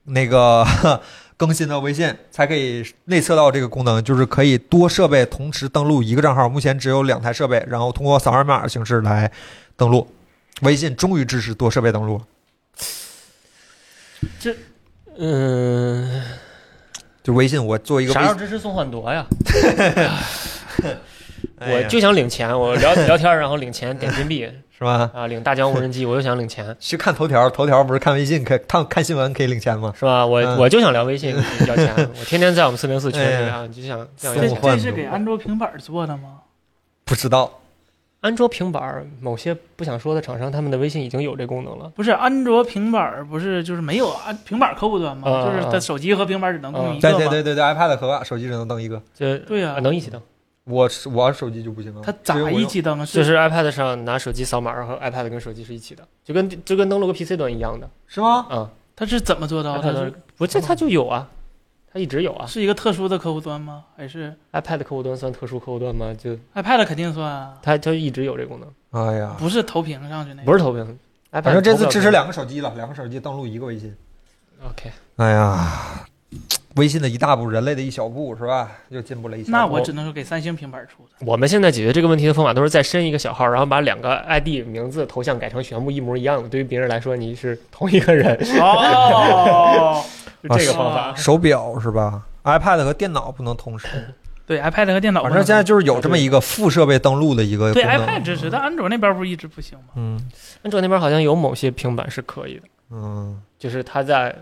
那个 更新的微信才可以内测到这个功能，就是可以多设备同时登录一个账号，目前只有两台设备，然后通过扫二维码的形式来登录。微信终于支持多设备登录这。嗯，就微信，我做一个啥时候支持送很多呀？我就想领钱，我聊 聊天，然后领钱点金币是吧？啊，领大疆无人机，我就想领钱，去看头条，头条不是看微信可看看新闻可以领钱吗？是吧？我嗯我就想聊微信要钱，我天天在我们四零四群里 啊，就想这样这这是给安卓平板做的吗？不知道，安卓平板某些不想说的厂商，他们的微信已经有这功能了。不是安卓平板不是就是没有安平板客户端吗？啊就是它手机和平板只能共啊一个吗？对对对对对，iPad 和手机只能登一个，就对呀啊能一起登，我是我手机就不行了。它咋一起登啊？就是 iPad 上拿手机扫码，然后 iPad 跟手机是一起的，就跟就跟登录个 PC 端一样的是吗？嗯。它是怎么做到？它 iPad 是不这它就有啊，它一直有啊。是一个特殊的客户端吗？还是 iPad 客户端算特殊客户端吗？就 iPad 肯定算啊？它它一直有这功能，哎呀，不是投屏上去那个？不是投屏。反正这次支持两个手机了，两个手机登录一个微信。OK，哎呀，微信的一大步，人类的一小步，是吧？又进步了一小步。那我只能说给三星平板出的。我们现在解决这个问题的方法都是再申一个小号，然后把两个 ID 名字头像改成全部一模一样的。对于别人来说，你是同一个人，哦，就这个方法。手表是吧？iPad 和电脑不能同时，对，iPad 和电脑。反正现在就是有这么一个副设备登录的一个对功能 iPad 支持，但安卓那边不是一直不行吗？嗯安卓那边好像有某些平板是可以的，嗯，就是它在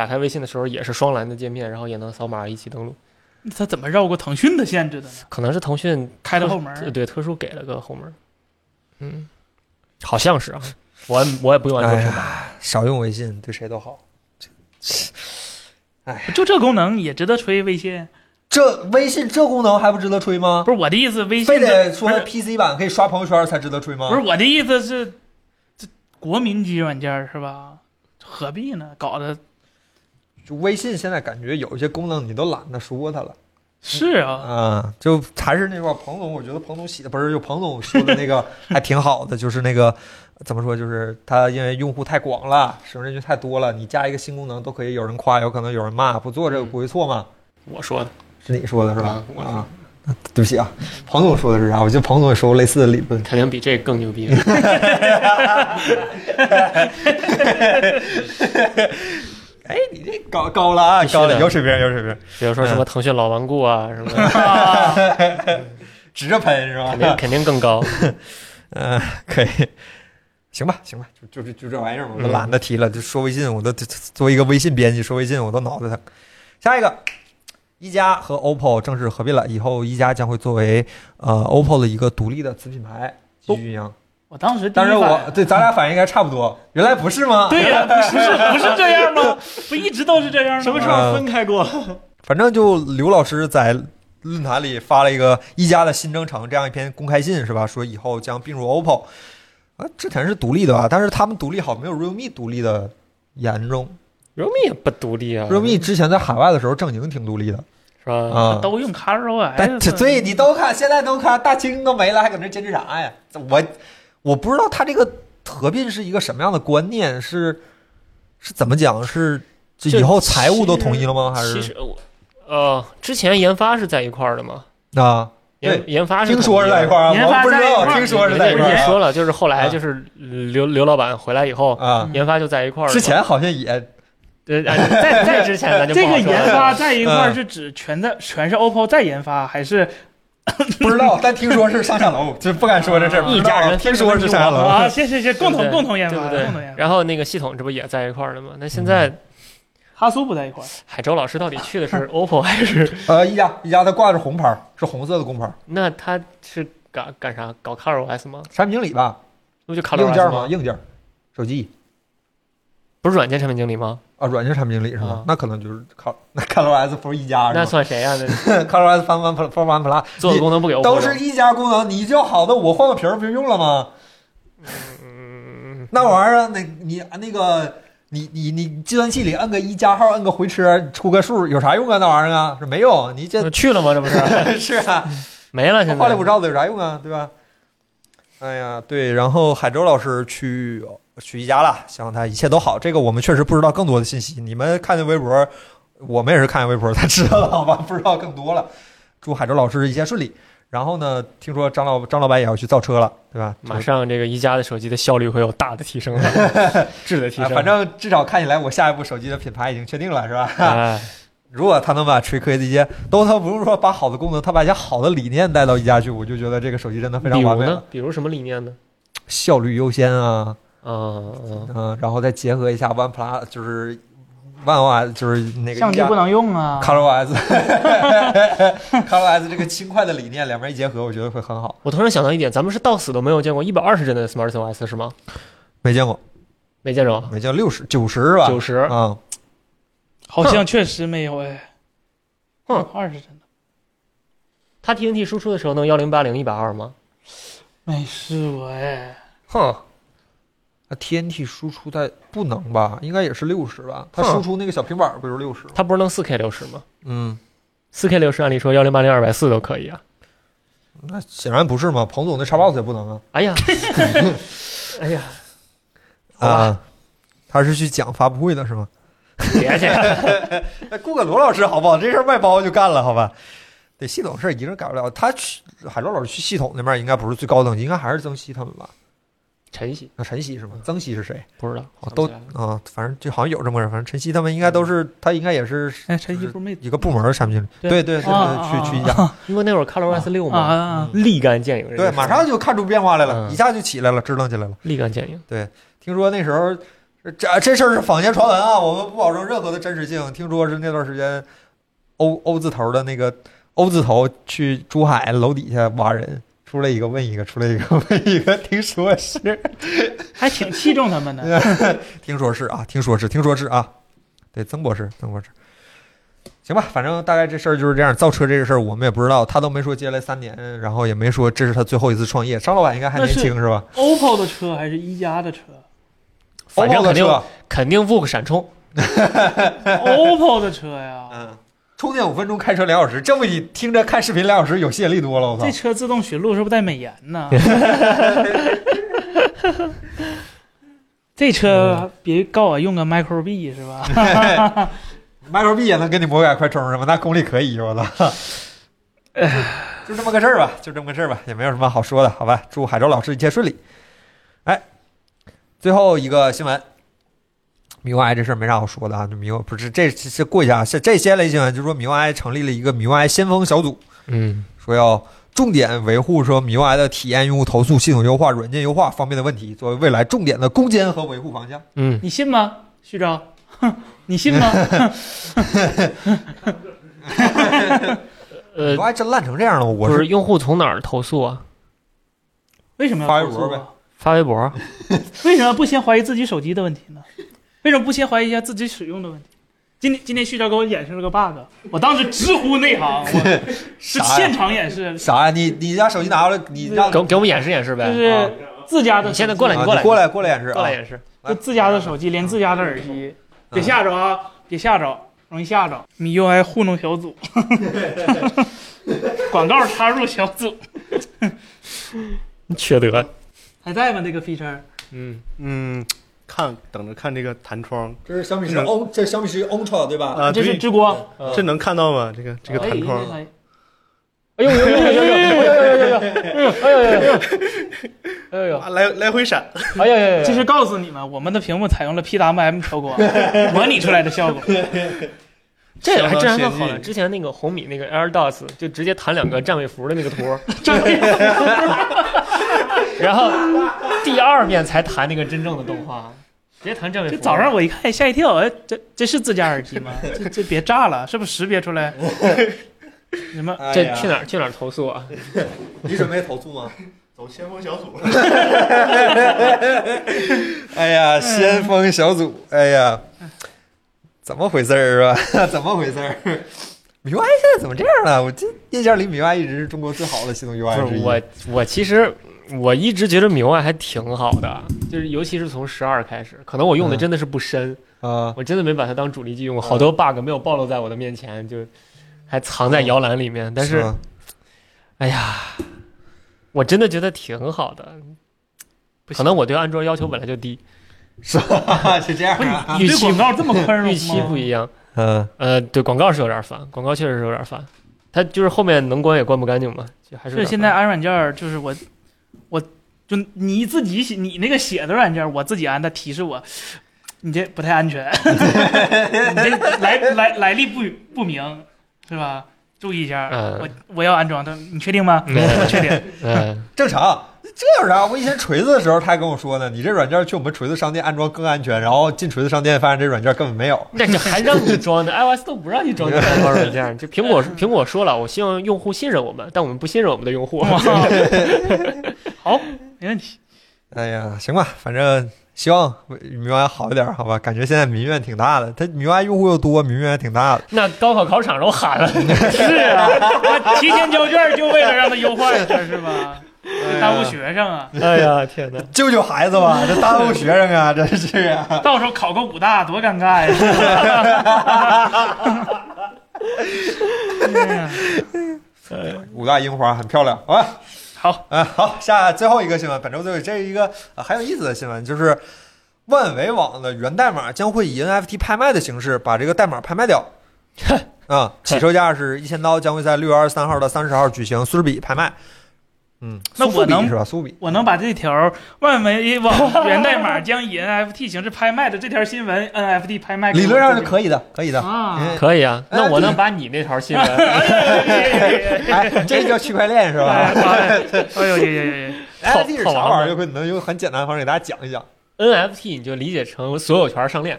打开微信的时候也是双蓝的界面，然后也能扫码一起登录。它怎么绕过腾讯的限制的呢？可能是腾讯开的后门对对，特殊给了个后门。嗯，好像是啊，我我也不用安卓哎平板。少用微信对谁都好。哎就这功能也值得吹微信？这微信这功能还不值得吹吗？不是我的意思，微信非得这说 PC 版可以刷朋友圈才值得吹吗？不是我的意思是，这国民级软件是吧？何必呢？搞得就微信现在感觉有一些功能你都懒得说它了是啊，啊、就还是那块，彭总，我觉得彭总写的不是就彭总说的那个 还挺好的，就是那个怎么说，就是他因为用户太广了，使用人群太多了，你加一个新功能都可以有人夸，有可能有人骂，不做这个不会错吗？我说的，是你说的是吧啊，对不起啊，彭总说的是啥？我觉得彭总也说过类似的理论。肯定比这个更牛逼。哎，你这高高了啊，高了，有水平，有水平，比如说什么腾讯老顽固啊什么 直着喷是吧肯？定肯定更高。嗯，可以，行吧，行吧，就就就就这玩意儿嘛，我都嗯懒得提了。就说微信，我都作为一个微信编辑说微信，我都脑袋疼。下一个，一加和 OPPO 正式合并了，以后一加将会作为呃 OPPO 的一个独立的子品牌继续营。我当时当时我对咱俩反应应该差不多，原来不是吗？对呀、不是不是这样吗？不一直都是这样吗？什么时候候分开过？反正就刘老师在论坛里发了一个一加的新征程这样一篇公开信是吧？说以后将并入 OPPO，啊，之前是独立的吧？但是他们独立好没有 realme 独立的严重。realme 也不独立啊 realme 之前在海外的时候正经挺独立的是吧？啊。都用 ColorOS，但这对你都看，现在都看大清都没了，还搁那坚持啥呀？我我不知道他这个合并是一个什么样的观念，是是怎么讲？是这以后财务都统一了吗？还是其实我呃，之前研发是在一块儿的嘛？啊？研研发是听说是在一块儿啊，研发我不知道，在一块听说是在一人块儿啊家说了，就是后来啊就是刘刘老板回来以后，啊。研发就在一块儿了。之前好像也对，哎在在之前咱就不这个好说了研发在一块儿嗯是指全在全是 OPPO 在研发，还是 不知道，但听说是上下楼，就不敢说这事儿。一家人听说是上下楼。啊？行行行，共同共同研发，对不对共同研？发。然后那个系统这不也在一块儿了吗？那现嗯在哈苏不在一块儿，海州老师到底去的是 OPPO 还是？呃，一加一加它挂着红牌，是红色的工牌，那他是干干啥？搞 ColorOS 吗？产品经理吧，那不就硬件 ColorOS 吗？吗？硬件，手机不是软件产品经理吗？啊，软件产品经理是吗啊？那可能就是靠那 ColorOS Pro 一加那算谁呀、那？ColorOS One One Pro One Plus 做的功能不给我都是一家功能，你就好的我换个皮儿不就用了吗？嗯，那玩意儿，那你那个你你你计算器里摁个一加号，摁个回车，出个数，有啥用啊？那玩意儿啊，是没用。你这去了吗？这不是 是啊，没了，现在花里胡哨的有啥用啊？对吧？哎呀，对，然后海州老师去去宜家了，希望他一切都好。这个我们确实不知道更多的信息，你们看见微博，我们也是看见微博才知道的，好吧？不知道更多了。祝海舟老师一切顺利。然后呢，听说张老张老板也要去造车了，对吧？马上这个宜家的手机的效率会有大的提升了，质的提升。啊反正至少看起来，我下一步手机的品牌已经确定了，是吧？哎，如果他能把锤科技都他不用说把好的功能，他把一些好的理念带到宜家去，我就觉得这个手机真的非常比如呢完美了。？比如什么理念呢？效率优先啊，嗯嗯，嗯、然后再结合一下 One Plus，就是 One OS，就是那个相机不能用啊。ColorOS，ColorOS 这个轻快的理念，两边一结合，我觉得会很好。我突然想到一点，咱们是到死都没有见过一百二十帧的 Smart OS 是吗？没见过，没见着，没见六十九十是吧？九十。啊、好像确实没有哎。哼，二十帧的它 TNT 输出的时候能幺零八零一百二吗？没试过哎。哼，那 TNT 输出在不能吧？应该也是六十吧？它输出那个小平板不就是六十吗？它不是能四 K 六十吗？嗯，四 K 六十按理说幺零八零二百四都可以啊。那显然不是嘛。彭总那 Xbox 也不能啊。哎呀，哎呀，啊，他是去讲发布会的是吗？别去，那雇个罗老师好不好？这事儿外包就干了，好吧？对系统事儿一个人改不了。他去海螺老师去系统那边应该不是最高等级，应该还是曾曦他们吧？晨曦那晨曦是吗？曾曦是谁？不知道哦，都啊，反正就好像有这么个人。反正晨曦他们应该都是，他应该也是哎，晨曦不是没一个部门的产品经理。对对对去去一家，因为那会儿 ColorOS 六啊嘛，啊！立竿见影。对，马上就看出变化来了，嗯一下就起来了，支棱起来了。立竿见影。对听说那时候这这事儿是坊间传闻啊，我们不保证任何的真实性。听说是那段时间欧欧字头的那个欧字头去珠海楼底下挖人，出来一个问一个，出来一个问一个，听说是，还挺器重他们的。听说是啊，听说是，听说是啊，对，曾博士，曾博士。行吧，反正大概这事儿就是这样。造车这个事儿我们也不知道，他都没说接下来三年，然后也没说这是他最后一次创业。张老板应该还年轻是吧？OPPO 的车还是一加的车反正 OPPO 的肯定车肯定 VOOC 闪充，？OPPO 的车呀，嗯，充电五分钟，开车两小时，这不比听着看视频两小时有吸引力多了？我操这！车自动寻路是不是带美颜呢？这车别告我用个 Micro B 是吧？Micro B 也能给你魔改快充是吧？那功力可以，我操！就这么个事儿吧，就这么个事儿吧，也没有什么好说的，好吧？祝海州老师一切顺利。哎，最后一个新闻，MIUI 这事儿没啥好说的啊，就 MIUI 不是这这这过一下，这这些类新闻就是说 MIUI 成立了一个 MIUI 先锋小组，嗯，说要重点维护说 MIUI 的体验、用户投诉、系统优化、软件优化方面的问题，作为未来重点的攻坚和维护方向。嗯，你信吗，徐钊？哼 你信吗？呃，MIUI 真烂成这样了吗？我不是是用户从哪儿投诉啊？为什么要发微博呗啊？发微博，为什么不先怀疑自己手机的问题呢？为什么不先怀疑一下自己使用的问题？今天今天旭钊给我演示了个 bug，我当时直呼内行，我是现场演示，啥呀？你你家手机拿过来，你让给给我们演示演示呗。就是自家的。你现在过来啊你过来过来过来演示啊！过来演示，就自家的手机连自家的耳机，别吓着啊，别吓着，容易吓着。MIUI 糊弄小组，广告插入小组，缺德。还在吗？这个 feature？嗯，嗯，看等着看这个弹窗这是小米十 O，这是小米十 Ultra 对吧？啊，这是之光。这能看到吗？这个这个弹窗，哎哎呦呦呦呦呦呦呦呦呦呦呦呦哎呦呦呦哎呦呦啊，来来回闪，哎呦呦呦！这是告诉你们，我们的屏幕采用了 PWM 调光模拟出来的效果。这个还真还更好了。之前那个红米那个 AirDots 就直接弹两个站位符的那个图，然后第二遍才弹那个真正的动画，直接弹站位符。这早上我一看吓一跳，哎，这这是自家耳机吗？这这别炸了，是不是识别出来？什么？哎这去哪儿去哪儿投诉啊？你准备投诉吗？走先锋小组，哎呀，先锋小组，哎呀，怎么回事儿是吧？怎么回事儿？MIUI 现在怎么这样了？我这印象里 MIUI 一直是中国最好的系统 UI 之一。不是我，我其实我一直觉得 MIUI 还挺好的，就是尤其是从十二开始，可能我用的嗯真的是不深，啊，我真的没把它当主力机用，好多 bug 没有暴露在我的面前，就还藏在摇篮里面。但是，吧哎呀，我真的觉得挺好的。可能我对安卓要求本来就低，是吧？是这样不是啊。你对广告这么宽容吗？预期不一样。嗯，呃，对，广告是有点烦，广告确实是有点烦。它就是后面能关也关不干净嘛，就还是是现在安软件就是，我就你自己写你那个写的软件，我自己安，的提示我，你这不太安全，你这来来来历不不明，是吧？注意一下，嗯我我要安装它，你确定吗？嗯我确定。嗯，正常。这有啥？我以前锤子的时候，他还跟我说呢，你这软件去我们锤子商店安装更安全。然后进锤子商店发现这软件根本没有。那你还让你装呢？iOS 都不让你装这安装软件。就苹果苹果说了，我希望用户信任我们，但我们不信任我们的用户。好，没问题。哎呀，行吧，反正希望 MIUI 好一点，好吧？感觉现在民怨挺大的，它 MIUI 用户又多，民怨还挺大的。那高考考场都喊了，是啊，我提前交卷就为了让他优化一下，是吧？耽误学生啊！哎呀天哪！救救孩子吧，这耽误学生啊，真是啊！到时候考个武大多尴尬呀！哎呀五大樱花很漂亮，好吧？好，嗯，好，下最后一个新闻，本周最后这是一个、呃、很有意思的新闻，就是万维网的源代码将会以 NFT 拍卖的形式把这个代码拍卖掉。啊、起售价是一千刀，将会在六月二十三号到三十号举行苏士比拍卖。嗯，那我能是吧？苏比。我能把这条万维网 源代码将以 NFT 形式拍卖的这条新闻 NFT 拍卖理论上是可以的，可以的。啊。嗯可以啊，哎那我能把你那条新闻哎，这叫区块链是吧哎 哎呦耶耶耶！套？NFT 是啥玩意儿？有可能用很简单的方式给大家讲一讲 NFT 你就理解成所有权上链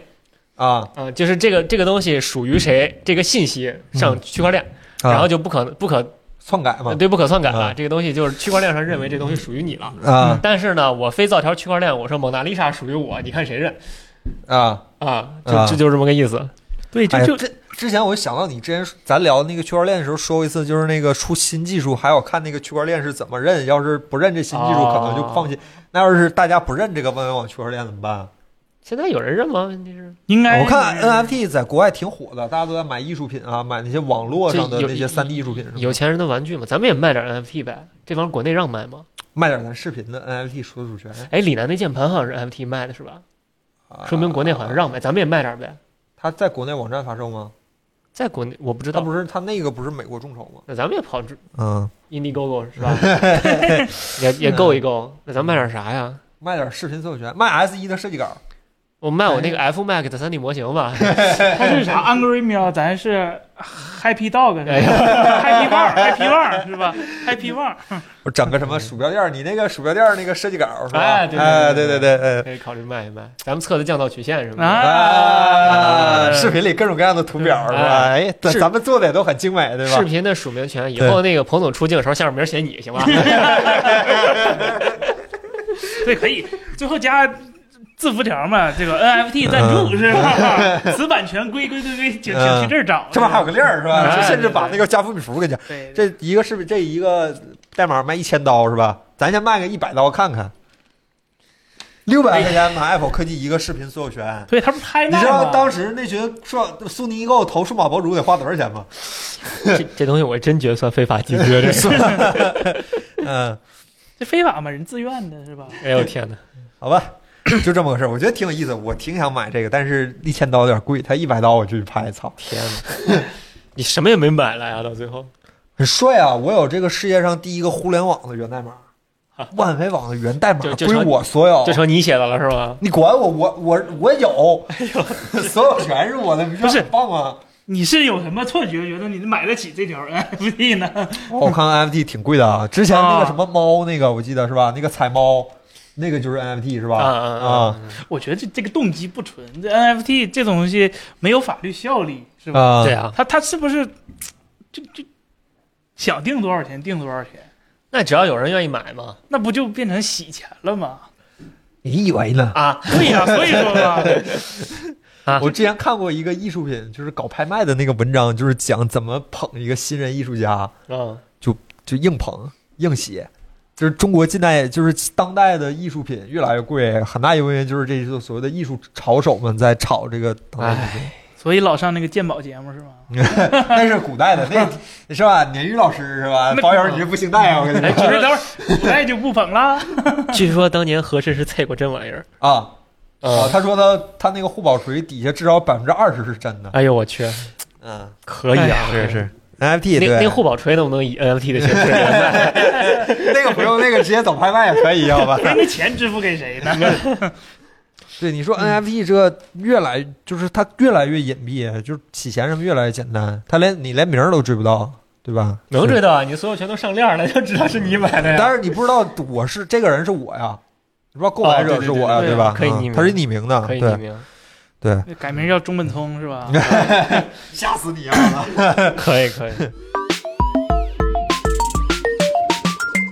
啊。嗯、就是这个这个东西属于谁，这个信息上区块链，啊然后就不可不可篡改嘛对不可篡改了。啊这个东西就是区块链上认为这东西属于你了。啊但是呢，我非造条区块链，我说蒙娜丽莎属于我，你看谁认啊！啊？就啊这就是这么个意思。对，这就这之前我就想到你之前咱聊那个区块链的时候说过一次，就是那个出新技术还要看那个区块链是怎么认，要是不认这新技术，哦可能就放弃。那要是大家不认这个万维网区块链怎么办？现在有人认吗？问题是应该我看 NFT 在国外挺火的，大家都在买艺术品啊，买那些网络上的那些三 D 艺术品有钱人的玩具嘛，咱们也卖点 NFT 呗。这帮国内让卖吗？卖点咱视频的 NFT 所有主权，哎，李楠那键盘好像是 NFT 卖的是吧？啊说明国内好像让卖，咱们也卖点呗。他在国内网站发售吗？在国内我不知道，他不是他那个不是美国众筹吗？那咱们也跑这嗯，Indiegogo 是吧？也也够一够。那咱卖点啥呀？卖点视频所有权，卖 S 一的设计稿。我卖我那个 F Mac 的 3D 模型吧。它是啥 Angry Meal，咱是 Happy Dog，是吧哎 Happy Wang，Happy Wang 是吧？Happy Wang，我整个什么鼠标垫儿，你那个鼠标垫儿那个设计稿是吧？哎对对哎对对可以考虑卖一卖。咱们测的降噪曲线是吧。啊啊，视频里各种各样的图表是吧？哎哎，咱咱们做的也都很精美，对吧视？频的署名权，以后那个彭总出镜的时候，下面名写你行吧？对，可以。最后加字符条嘛，这个 NFT 赞助是吧？此版权归归归归，请请去这儿找。这边还有个链儿是吧？哎甚至把那个加福米符给你这一个视频这一个代码卖一千刀是吧？咱先卖个一百刀看看。六百块钱买 Apple 科技一个视频所有权，对，他不是拍你卖吗？知道当时那群说苏宁易购投数码博主得花多少钱吗？这这东西我真觉得算非法集资，这是。嗯，这非法嘛，人自愿的是吧？哎呦天哪！好吧，就这么个事儿，我觉得挺有意思，我挺想买这个，但是一千刀有点贵，他一百刀我就去拍，操，天哪！你什么也没买来啊，到最后。很帅啊！我有这个世界上第一个互联网的源代码，万维网的源代码归我所有这。成你写的了是吧？你管我，我我我有，所有权是我的，你不是很棒啊？你是有什么错觉，觉得你买得起这条 NFT 呢？我看 NFT 挺贵的啊，之前那个什么猫那个我记得是吧？那个彩猫，那个就是 NFT 是吧？啊啊啊，啊！我觉得这这个动机不纯，这 NFT 这种东西没有法律效力，是吧？啊，对，啊，他他是不是就就想定多少钱定多少钱？那只要有人愿意买嘛。那不就变成洗钱了吗？你以为呢？啊，对呀、所以说嘛，啊我之前看过一个艺术品，就是搞拍卖的那个文章，就是讲怎么捧一个新人艺术家，嗯，就硬捧硬写。就是中国近代，就是当代的艺术品越来越贵，很大一部分原因就是这些所谓的艺术炒手们在炒这个当代艺术品。所以老上那个鉴宝节目是吗？那是古代的，那是吧？鲶鱼老师是吧？那保友你是不姓戴啊？我跟你哎，说不是，等会儿古代就不捧了。据说当年和珅是测过这玩意儿。啊啊！嗯，他说他他那个护宝锤底下至少百分之二十是真的。哎呦我去，嗯，可以啊，是是 NFT 对那那护宝锤能不能以 NFT 的形式？那个不用，那个直接走拍卖也可以，要吧？那钱支付给谁呢？对，你说 NFT 这越来就是它越来越隐蔽，就是洗钱什么越来越简单，它连你连名儿都追不到，对吧？能追到啊？你所有全都上链了，就知道是你买的呀。但是你不知道我是这个人是我呀，你不知道购买者哦对对是我呀，对对吧？可以匿名嗯它是匿名的，对可以匿名，对，改名叫中本聪是吧？吓死你啊！可以 可以。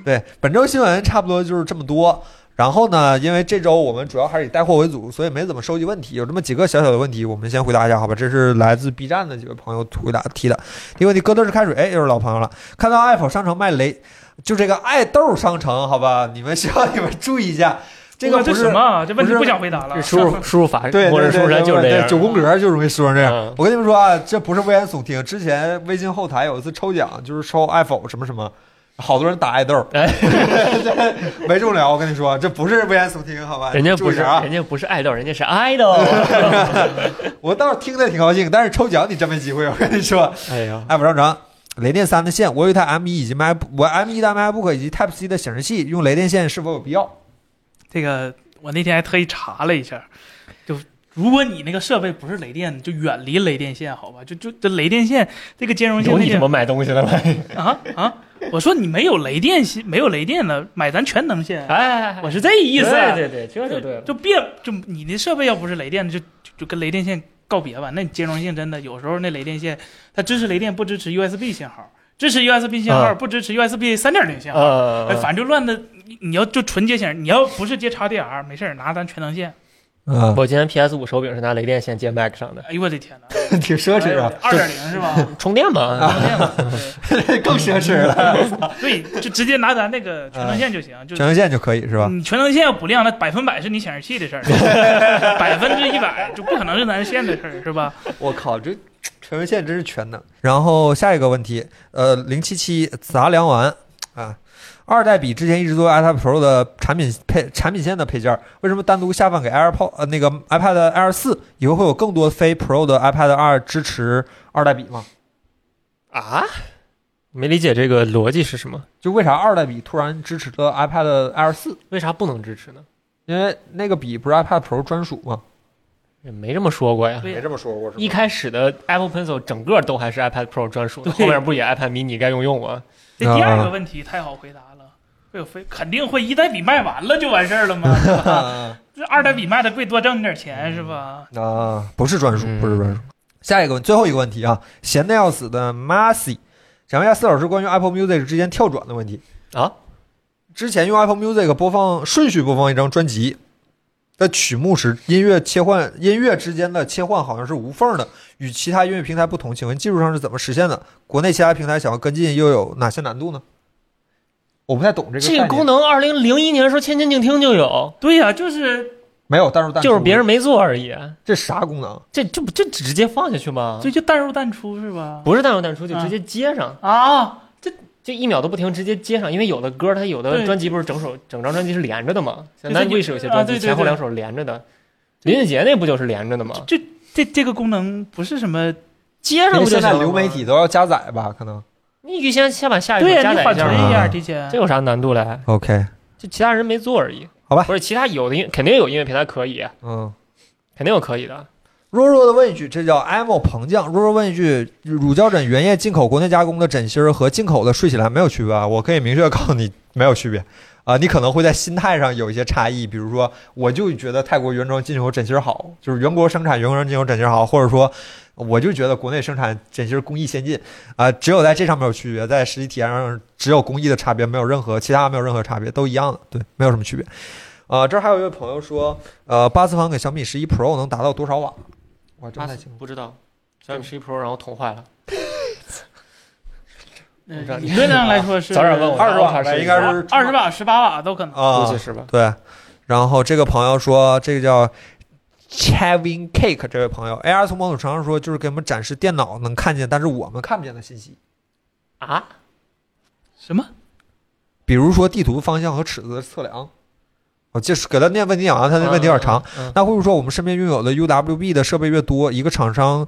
对，本周新闻差不多就是这么多。然后呢，因为这周我们主要还是以带货为主，所以没怎么收集问题，有这么几个小小的问题，我们先回答一下，好吧？这是来自 B 站的几位朋友回答提的。第一个问题，哥德式开水，哎，又是老朋友了。看到爱否商城卖雷，就这个爱豆商城，好吧？你们需要你们注意一下，这个这不是什么啊？这问题不想回答了。输入输入法，对或者输入对对对山就是这样。九宫格就容易输成这样。嗯我跟你们说啊，这不是危言耸听，之前微信后台有一次抽奖，就是抽爱否什么什么。好多人打爱豆，哎，没中了。我跟你说，这不是危言耸听，好吧？人家不是啊人，家不是爱豆，人家是 idol。我倒是听的挺高兴，但是抽奖你真没机会。我跟你说，哎呀，爱不上成。雷电三的线，我有一台 M 1以及 Mac，我 M 1的 MacBook 以及 Type C 的显示器，用雷电线是否有必要？这个我那天还特意查了一下，就如果你那个设备不是雷电，就远离雷电线，好吧？就就这雷电线这个兼容性那些有你怎么买东西了吗？啊啊！我说你没有雷电线，没有雷电的，买咱全能线。哎，我是这意思，对对对，这就对了。就别就你的设备要不是雷电的，就就就跟雷电线告别吧。那你兼容性真的有时候那雷电线它支持雷电，不支持 USB 信号，支持 USB 信号，啊不支持 USB 三点零信号。反正就乱的，你你要就纯接线，你要不是接 XDR，没事儿拿咱全能线。嗯，我今天 PS 五手柄是拿雷电线接 Mac 上的，哎呦我的天哪，挺奢侈啊，二点零是吧？充电嘛。全能线嘛更奢侈了。对，就直接拿咱那个全能线就行，就全能线就可以是吧？你全能线要不亮，那百分百是你显示器的事儿，百分之一百就不可能是咱线的事儿，是吧？我靠，这全能线真是全能。然后下一个问题，呃，零七七杂粮丸啊，二代笔之前一直作为 iPad Pro 的产品配产品线的配件儿，为什么单独下放给 AirPod 呃那个 iPad Air 四？以后会有更多非 Pro 的 iPad 二支持二代笔吗？啊？没理解这个逻辑是什么？就为啥二代笔突然支持了 iPad Air 四？为啥不能支持呢？因为那个笔不是 iPad Pro 专属吗？也没这么说过呀。没这么说过一开始的 Apple Pencil 整个都还是 iPad Pro 专属的，后面不也 iPad mini 该用用吗？这第二个问题太好回答了，会有非肯定会一代笔卖完了就完事儿了吗？是吧啊 这二代笔卖的贵，多挣点钱是吧？啊，不是专属，嗯不是专属。下一个问，最后一个问题啊，闲的要死的 Massy，想问一下四老师关于 Apple Music 之间跳转的问题啊。之前用 Apple Music 播放顺序播放一张专辑的曲目时，音乐切换音乐之间的切换好像是无缝的，与其他音乐平台不同。请问技术上是怎么实现的？国内其他平台想要跟进又有哪些难度呢？我不太懂这个这个功能二零零一年时候千千静听就有，对呀、就是没有淡入淡出，就是别人没做而已。这啥功能？这这不就直接放下去吗？这就淡入淡出是吧？不是淡入淡出，就直接接上，啊，这就一秒都不停，直接接上。因为有的歌它有的专辑不是整首整张专辑是连着的吗？像对 Nightwish 有些专辑前后两首连着的，林俊杰那不就是连着的吗？这这这个功能不是什么接上现在不就行了吗流媒体都要加载吧？可能。你预先先把下一个对呀、你缓加载一下嘛嘛，存一下提前这。有啥难度嘞？OK，就其他人没做而已。好吧不是其他有的音肯定有音乐平台可以，嗯。肯定有可以的。弱弱的问一句，这叫 emo 膨胀。弱弱问一句，乳胶枕原液进口、国内加工的枕芯儿和进口的睡起来没有区别啊？我可以明确地告诉你，没有区别啊、你可能会在心态上有一些差异，比如说，我就觉得泰国原装进口枕芯儿好，就是原国生产原装进口枕芯儿好，或者说，我就觉得国内生产枕芯儿工艺先进啊、只有在这上面有区别，在实际体验上只有工艺的差别，没有任何其他没有任何差别，都一样的，对，没有什么区别。啊、这儿还有一位朋友说，呃，八次方给小米十一 Pro 能达到多少瓦？我真不太清楚。不知道，小米十一 Pro 然后捅坏了，呃不知道理论上来说是早点问我二十瓦应该是二十瓦、十八瓦都可能。啊估计，是吧？对。然后这个朋友说，这个叫 Kevin Cake 这位朋友，AR 从某种程度上说就是给我们展示电脑能看见，但是我们看不见的信息，啊，什么？比如说地图方向和尺子的测量。我就是给他念问题啊，他那问题有点长。嗯。嗯那会不会说我们身边拥有的 UWB 的设备越多，一个厂商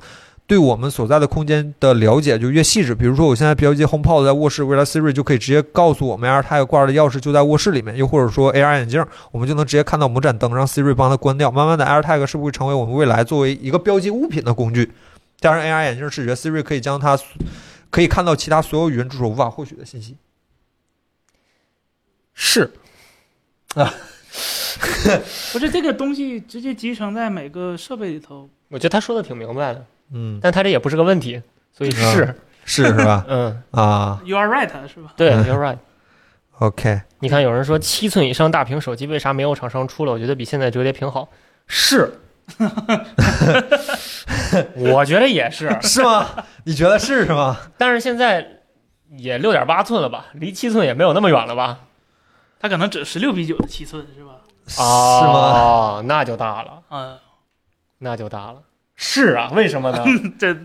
对我们所在的空间的了解就越细致？比如说，我现在标记 HomePod 在卧室，未来 Siri 就可以直接告诉我们 AirTag 挂着的钥匙就在卧室里面，又或者说 AR 眼镜，我们就能直接看到某盏灯，让 Siri 帮它关掉。慢慢的，AirTag 是不是会成为我们未来作为一个标记物品的工具？加上 AR 眼镜视觉，Siri 可以将它可以看到其他所有语音助手无法获取的信息。是啊 不是这个东西直接集成在每个设备里头，我觉得他说的挺明白的，嗯，但他这也不是个问题，所以是，是是吧？嗯，啊 You are right，是吧？对嗯，You're right。，OK，你看，有人说七寸以上大屏手机为啥没有厂商出了？我觉得比现在折叠屏好。是，我觉得也是，是吗？你觉得是是吗？但是现在也六点八寸了吧，离七寸也没有那么远了吧？它可能只十六比九的七寸是吧？是吗？哦，那就大了，嗯，那就大了。是啊，为什么呢？这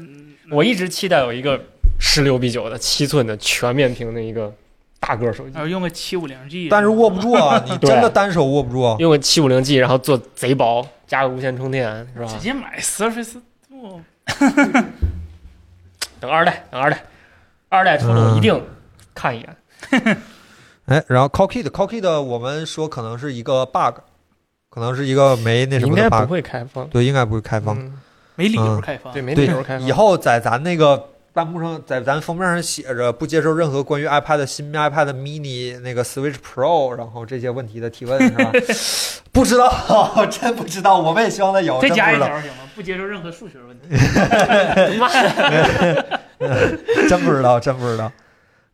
我一直期待有一个十六比九的七寸的全面屏的一个大个手机用个七五零 G，但是握不住啊，你 真的单手握不住。用个七五零 G，然后做贼薄，加个无线充电，是吧直？接买 Surface Duo，等二代，等二代，二代出了我一定看一眼。哎，然后 Cockit Cockit 我们说可能是一个 bug，可能是一个没那什么的应该不 bug，会开放，对，应该不会开放。嗯没理由嗯开放。对，没理由开放。以后在咱那个弹幕上，在咱封面上写着不接受任何关于 iPad 新 iPad mini 那个 Switch Pro，然后这些问题的提问是吧？不知道，真不知道。我们也希望它有，再加一条行吗？不接受任何数学问题。妈 真不知道，真不知道。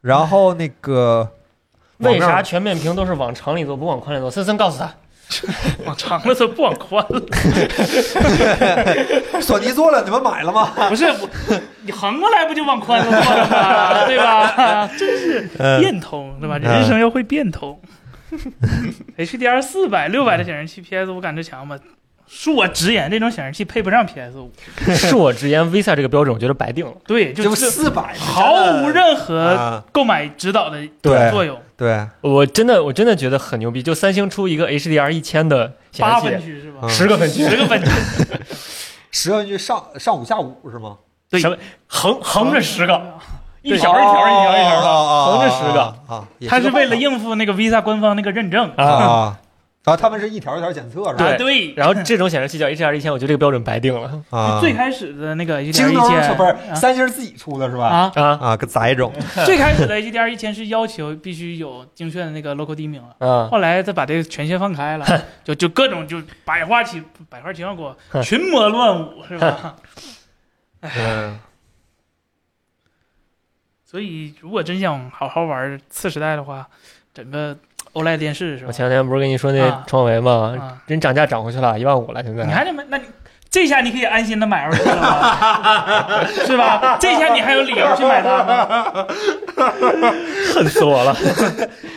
然后那个为啥全面屏都是往长里做，不往宽里做？森森告诉他，往长了做，不往宽了。索尼做了，你们买了吗？不是我，你横过来不就往宽了做了吗？对吧？真是嗯变通，对吧？人生要会变通。HDR 四百、六百的显示器，PS 五感知强吗？恕我直言，这种显示器配不上 PS 五。恕我直言，Visa 这个标准我觉得白定了。对，就就是四百，毫无任何啊，购买指导的作用。对，我真的，我真的觉得很牛逼。就三星出一个 HDR 一千的显八示器，分区是吧？嗯。十个分区，十个分区，十个分区上上五下五是吗？对。什么？横横着十个，一条一条一条一条的，啊横着十个。啊，他是为了应付那个 Visa 官方那个认证。法啊啊，他们是一条一条检测是吧？啊，对，然后这种显示器叫 HDR 一千，我觉得这个标准白定了啊，最开始的那个 HDR 一千不是三星自己出的是吧？啊，啊啊，个杂种 最开始的 HDR 一千是要求必须有精确的那个 local 地名了。啊！后来他把这个权限放开了，就就各种就百花齐百花齐放过，群魔乱舞是吧？嗯，所以如果真想好好玩次时代的话，整个 OLED 电视是吧？我前两天不是跟你说那啊创维吗？啊，人涨价涨回去了，一万五了，现在。你还得买，那你这下你可以安心的买 LG 了吗？是吧？这下你还有理由去买它吗？恨死我了，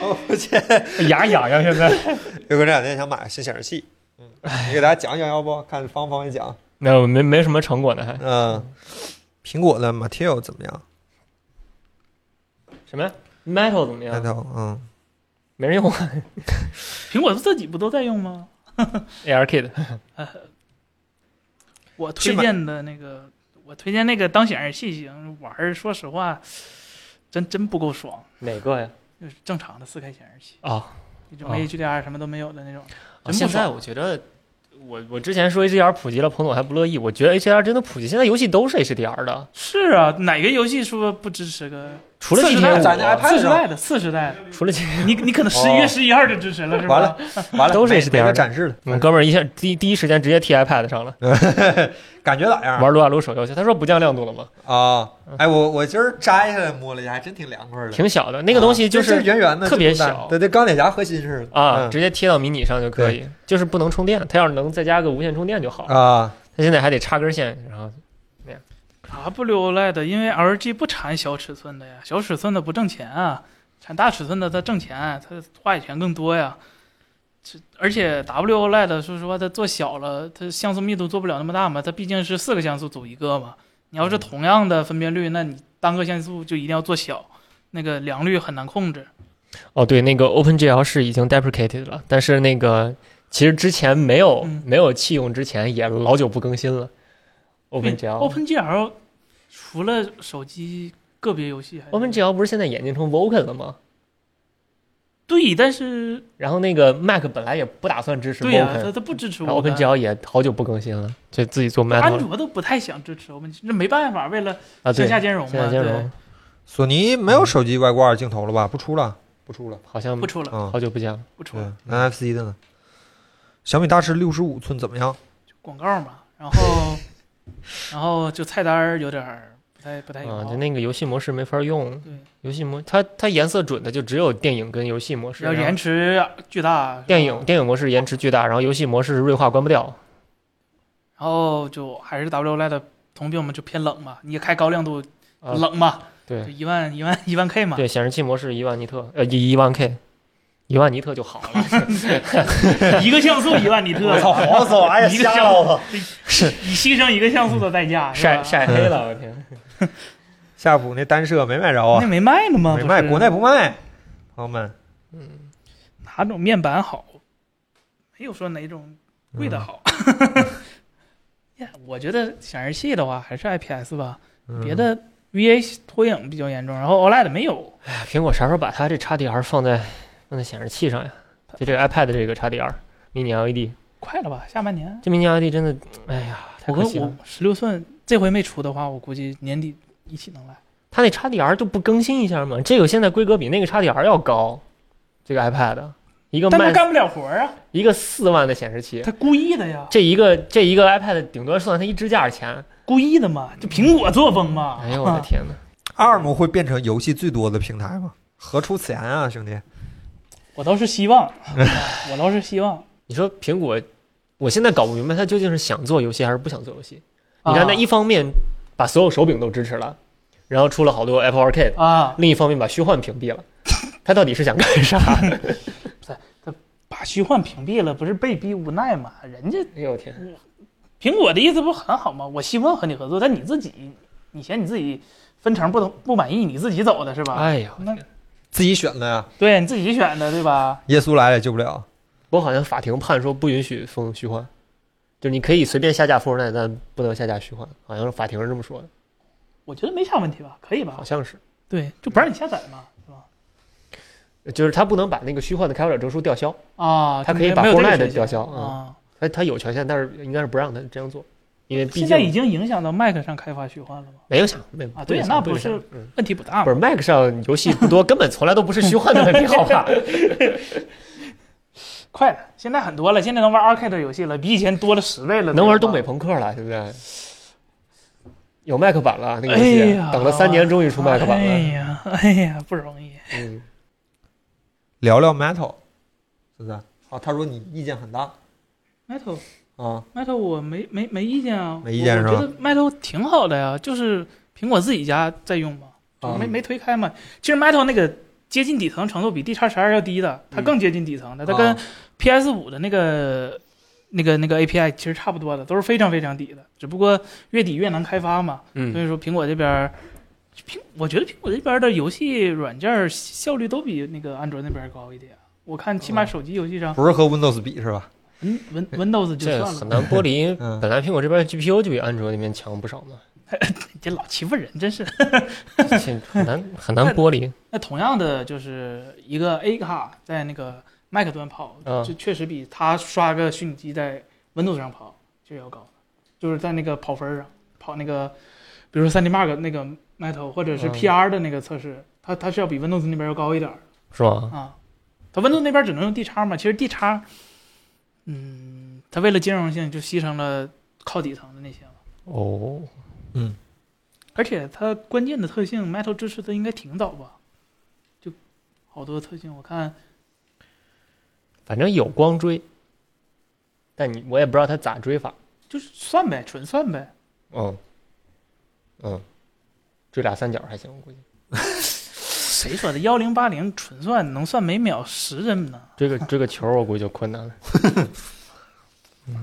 哦，抱歉，牙痒痒。现在岳哥这两天想买个新显示器，嗯，你给大家讲讲要不？看方不方便讲？没有没没什么成果呢，还嗯，苹果的 Material 怎么样？什么呀？Metal 怎么样？Metal，嗯，没人用啊 苹果自己不都在用吗？ARKit 我推荐的那个，我推荐那个当显示器型玩儿，说实话，真真不够爽，哪个呀？就是正常的四 K 显示器，啊，那种 HDR 什么都没有的那种。现在我觉得，我我之前说 HDR 普及了，彭总还不乐意。我觉得 HDR 真的普及，现在游戏都是 HDR 的，是啊，哪个游戏说不支持个除了四十 GTA 代五咱家 iPad 四十代的四十代的？除了你你可能十一月十一号就支持了，是吧？完了，完了，都是每 HDR 展示的，我哥们儿一下第第一时间直接贴 iPad 上了，感觉咋样？玩撸啊撸手游去。他说不降亮度了吗？啊，哎，我我今儿摘下来摸了一下，还真挺凉快的。挺小的，那个东西就是圆圆的，特别小对对，钢铁侠核心似的啊，嗯直接贴到迷你上就可以，就是不能充电。它要是能再加个无线充电就好。啊，它现在还得插根线，然后 W OLED 因为 LG 不产小尺寸的呀，小尺寸的不挣钱啊，产大尺寸的它挣钱，它话语权更多呀。这而且 W OLED 说实话，它做小了，它像素密度做不了那么大嘛，它毕竟是四个像素组一个嘛。你要是同样的分辨率，那你单个像素就一定要做小，那个良率很难控制。哦，对，那个 OpenGL 是已经 deprecated 了，但是那个其实之前没有、嗯没有弃用之前也老久不更新了。OpenGL OpenGL 除了手机个别游戏还是 OpenGL 不是现在演进成 Vulkan 了吗？对，但是然后那个 Mac 本来也不打算支持对呀、它 Vulkan，、它不支持然后我的 OpenGL 也好久不更新了，就自己做安 Metal 卓都不太想支持 Open，这没办法，为了啊，对线，下兼容嘛，对线下兼容，索尼没有手机外挂镜头了吧？不出了，不出了。好像不出了，嗯，好久不见了。不出了，，NFC 的呢？小米大师六十五寸怎么样？广告嘛，然后然后就菜单儿有点儿不太不太友啊，好就那个游戏模式没法用，对，游戏模它它颜色准的就只有电影跟游戏模式，要延迟巨大，电影电影模式延迟巨大，然后游戏模式锐化关不掉。然后就还是 W OLED 同病嘛，就偏冷嘛，你也开高亮度啊冷嘛，对就一万一万一万 K 嘛，对，显示器模式一万尼特，呃，一一万 K，一万尼特就好了。一个像素一万尼特，黄死我！哎一个像素，以牺牲一个像素的代价，晒晒黑了，我天！夏普那单摄没买着啊，那没卖呢吗？没卖，国内不卖。朋友们，嗯哪种面板好？没有说哪种贵的好。呀，我觉得显示器的话还是 IPS 吧，嗯别的 VA 拖影比较严重，然后 OLED 没有。哎呀，苹果啥时候把它这 XDR 放在放在显示器上呀？就这个 iPad 这个 XDR Mini LED，快了吧？下半年。这 Mini LED 真的，哎呀，太可惜了。十六寸这回没出的话，我估计年底一起能来。它那 XDR 就不更新一下吗？这个现在规格比那个 XDR 要高，这个 iPad 一个卖但他干不了活儿啊，一个四万的显示器，他故意的呀，这一个这一个 iPad 顶多算它一支架钱。故意的嘛，就苹果作风嘛。哎呦我的 天哪！ARM 会变成游戏最多的平台吗？何出此言啊，兄弟！我倒是希望，我倒是希望。你说苹果，我现在搞不明白它究竟是想做游戏还是不想做游戏。你看，它啊一方面把所有手柄都支持了，然后出了好多 Apple Arcade，啊，另一方面把虚幻屏蔽了，它到底是想干啥？把虚幻屏蔽了，不是被逼无奈吗？人家哎呦我天！苹果的意思不很好吗？我希望和你合作，但你自己，你嫌你自己分成不同不满意，你自己走的是吧？哎呀，那自己选的呀，对你自己选的，对吧？耶稣来了也救不了。我好像法庭判说不允许封虚幻，就你可以随便下架 Fortnite，但不能下架虚幻，好像是法庭是这么说的，我觉得没啥问题吧，可以吧好？像是，对，就不让你下载嘛，是吧？就是他不能把那个虚幻的开发者证书吊销，啊，他可以把就没没有这个 Fortnite 吊销啊。他他有权限，但是应该是不让他这样做，因为毕竟现在已经影响到 Mac 上开发虚幻了吗？没有想，没啊对那不是。问题不大嘛。不是 Mac 上游戏不多，根本从来都不是虚幻的问题，好吧？快了，现在很多了，现在能玩 Arcade 的游戏了，比以前多了十倍了。能玩东北朋克了，对不对？有 Mac 版了，那个游哎戏呀，等了三年，终于出 Mac 版了哎。呀，哎呀，不容易。嗯，聊聊 Metal，是不是？好，他说你意见很大 Metal 啊，Metal 我没没没意见啊，没意见是吧我我觉得 Metal 挺好的呀，就是苹果自己家在用嘛，没没推开嘛。其实 Metal 那个接近底层程度比 D 叉十二要低的，它更接近底层的，它跟啊 PS 五的那个那个那个 API 其实差不多的，都是非常非常底的，只不过越底越难开发嘛。嗯所嗯，以说苹果这边儿，苹我觉得苹果这边的游戏软件儿效率都比那个安卓那边儿高一点。我看起码手机游戏上，不是和 Windows 比是吧？嗯，Win Windows 就这算了，很难剥离。嗯本来苹果这边 GPU 就比安卓那边强不少嘛，你 这老欺负人，真是。这很难很难剥离。那同样的，就是一个 A 卡在那个 Mac 端跑，嗯就确实比它刷个虚拟机在 Windows 上跑就要高，就是在那个跑分上跑那个，比如说 3D Mark 那个 Metal 或者是嗯 PR 的那个测试，它它是要比 Windows 那边要高一点是吗？啊。它 Windows 那边只能用 D 叉嘛，其实 D 叉，嗯，它为了兼容性就牺牲了靠底层的那些了。哦，嗯而且它关键的特性，Metal 支持的应该挺早吧？就好多特性，我看反正有光追，但你我也不知道它咋追法。就是算呗，纯算呗。嗯嗯，追俩三角还行，我估计。谁说的幺零八零纯算能算每秒十帧呢？这个这个球，我估计就困难了。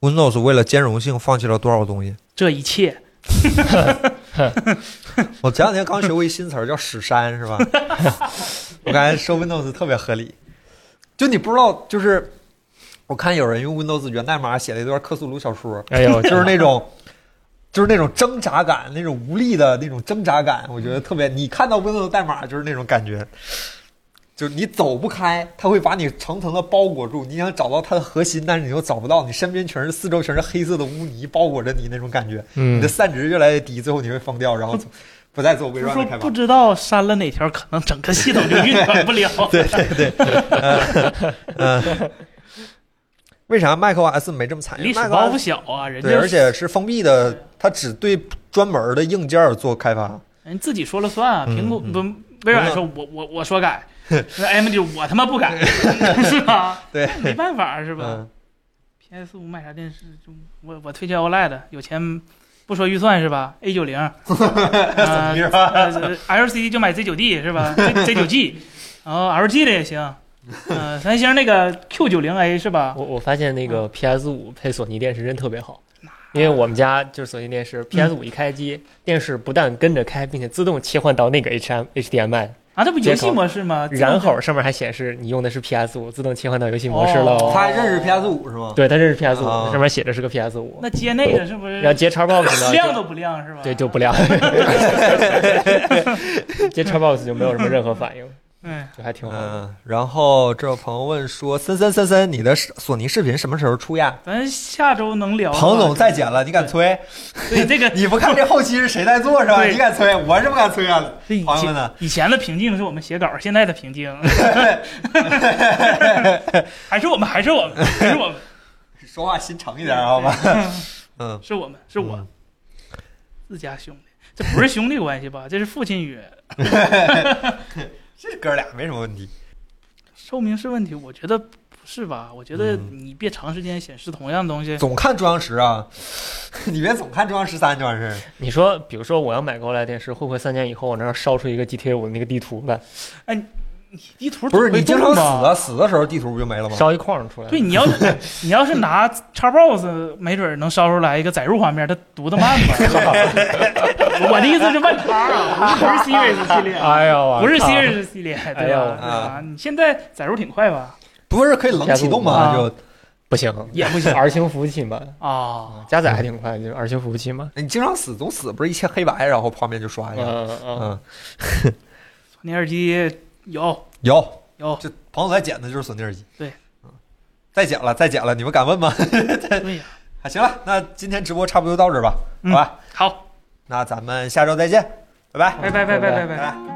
Windows 为了兼容性放弃了多少东西？这一切 我前两天刚学会一新词儿，叫“屎山”，是吧？我感觉说 Windows 特别合理。就你不知道，就是我看有人用 Windows 源代码写了一段克苏鲁小说，哎呦，就是那种，就是那种挣扎感，那种无力的那种挣扎感，我觉得特别。你看到 Windows 代码就是那种感觉，就是你走不开，它会把你层层的包裹住。你想找到它的核心，但是你又找不到，你身边全是四周全是黑色的污泥包裹着你那种感觉，你嗯的，散值越来越低，最后你会疯掉，然后不再做微软的开发。不知道删了哪条，可能整个系统就运转不了。对 对对，嗯、为啥 macOS 没这么惨？历史包 macOS 袱小啊，人对，家而且是封闭的，它只对专门的硬件做开发。人自己说了算啊。嗯苹果嗯不，微软说我我我说改，那 AMD 我他妈不改，是吧？对，没办法是吧嗯，？PS 五买啥电视？就我我推荐 OLED，有钱不说预算是吧？A 九零，呃是吧？呃，LCD 就买 Z 九 D 是吧？Z 九 G，然后 LG 的也行，呃，三星那个 Q 九零 A 是吧？我我发现那个 PS 五配索尼电视真特别好，因为我们家就是索尼电视，PS 五一开机，电视不但跟着开，并且自动切换到那个 HM HDMI，啊，这不游戏模式吗？然后上面还显示你用的是 PS 五，自动切换到游戏模式哦喽。他还认识 PS 五是吗？对，它认识 PS 五、啊上面写着是个 PS 五，那接那个是不是然后接 Xbox 呢，亮都不亮是吧？对就不亮，接 Xbox 就没有什么任何反应，嗯，就还挺好的。嗯，然后这有朋友问说：“森森森森，你的索尼视频什么时候出呀咱下周能聊？”。彭总再剪了，你敢催？对 这个你不看这后期是谁在做是吧？对你敢催？我是不敢催啊！这以前朋友们呢？以前的平静是我们写稿，现在的平静 还是我们，还是我们，还是我们，说话心诚一点好吧？嗯，是我们，是我嗯自家兄弟，这不是兄弟关系吧？这是父亲约。这哥俩没什么问题。寿命是问题，我觉得不是吧？我觉得嗯你别长时间显示同样的东西。总看中央十啊，你别总看中央十三就完事儿。你说，比如说我要买个 OLED 电视，会不会三年以后我那儿烧出一个 GTA 五的那个地图来，地图不是你经常死啊，死的时候地图不就没了吗？烧一框出来？对，，你要是 你要是拿 Xbox，没准能烧出来一个载入画面，它读的慢吧？我的意思是万塔啊，不是 Series 系列，哎呦，不是 Series 系列，对哎？对吧？你现在载入挺快吧？不是可以冷启动吗？PS5 就不行，也不行 R 星服务器嘛，啊，加载还挺快，就是 R 星服务器嘛。你经常死总死，不是一切黑白，然后画面就刷一下。嗯嗯嗯，索尼耳机有有，有，这朋友在剪的就是索尼耳机。对，嗯，再剪了，再剪了，你们敢问吗？对呀，啊，行了，那今天直播差不多就到这儿吧，嗯好吧？好，那咱们下周再见，拜拜。拜拜拜拜拜拜拜。拜。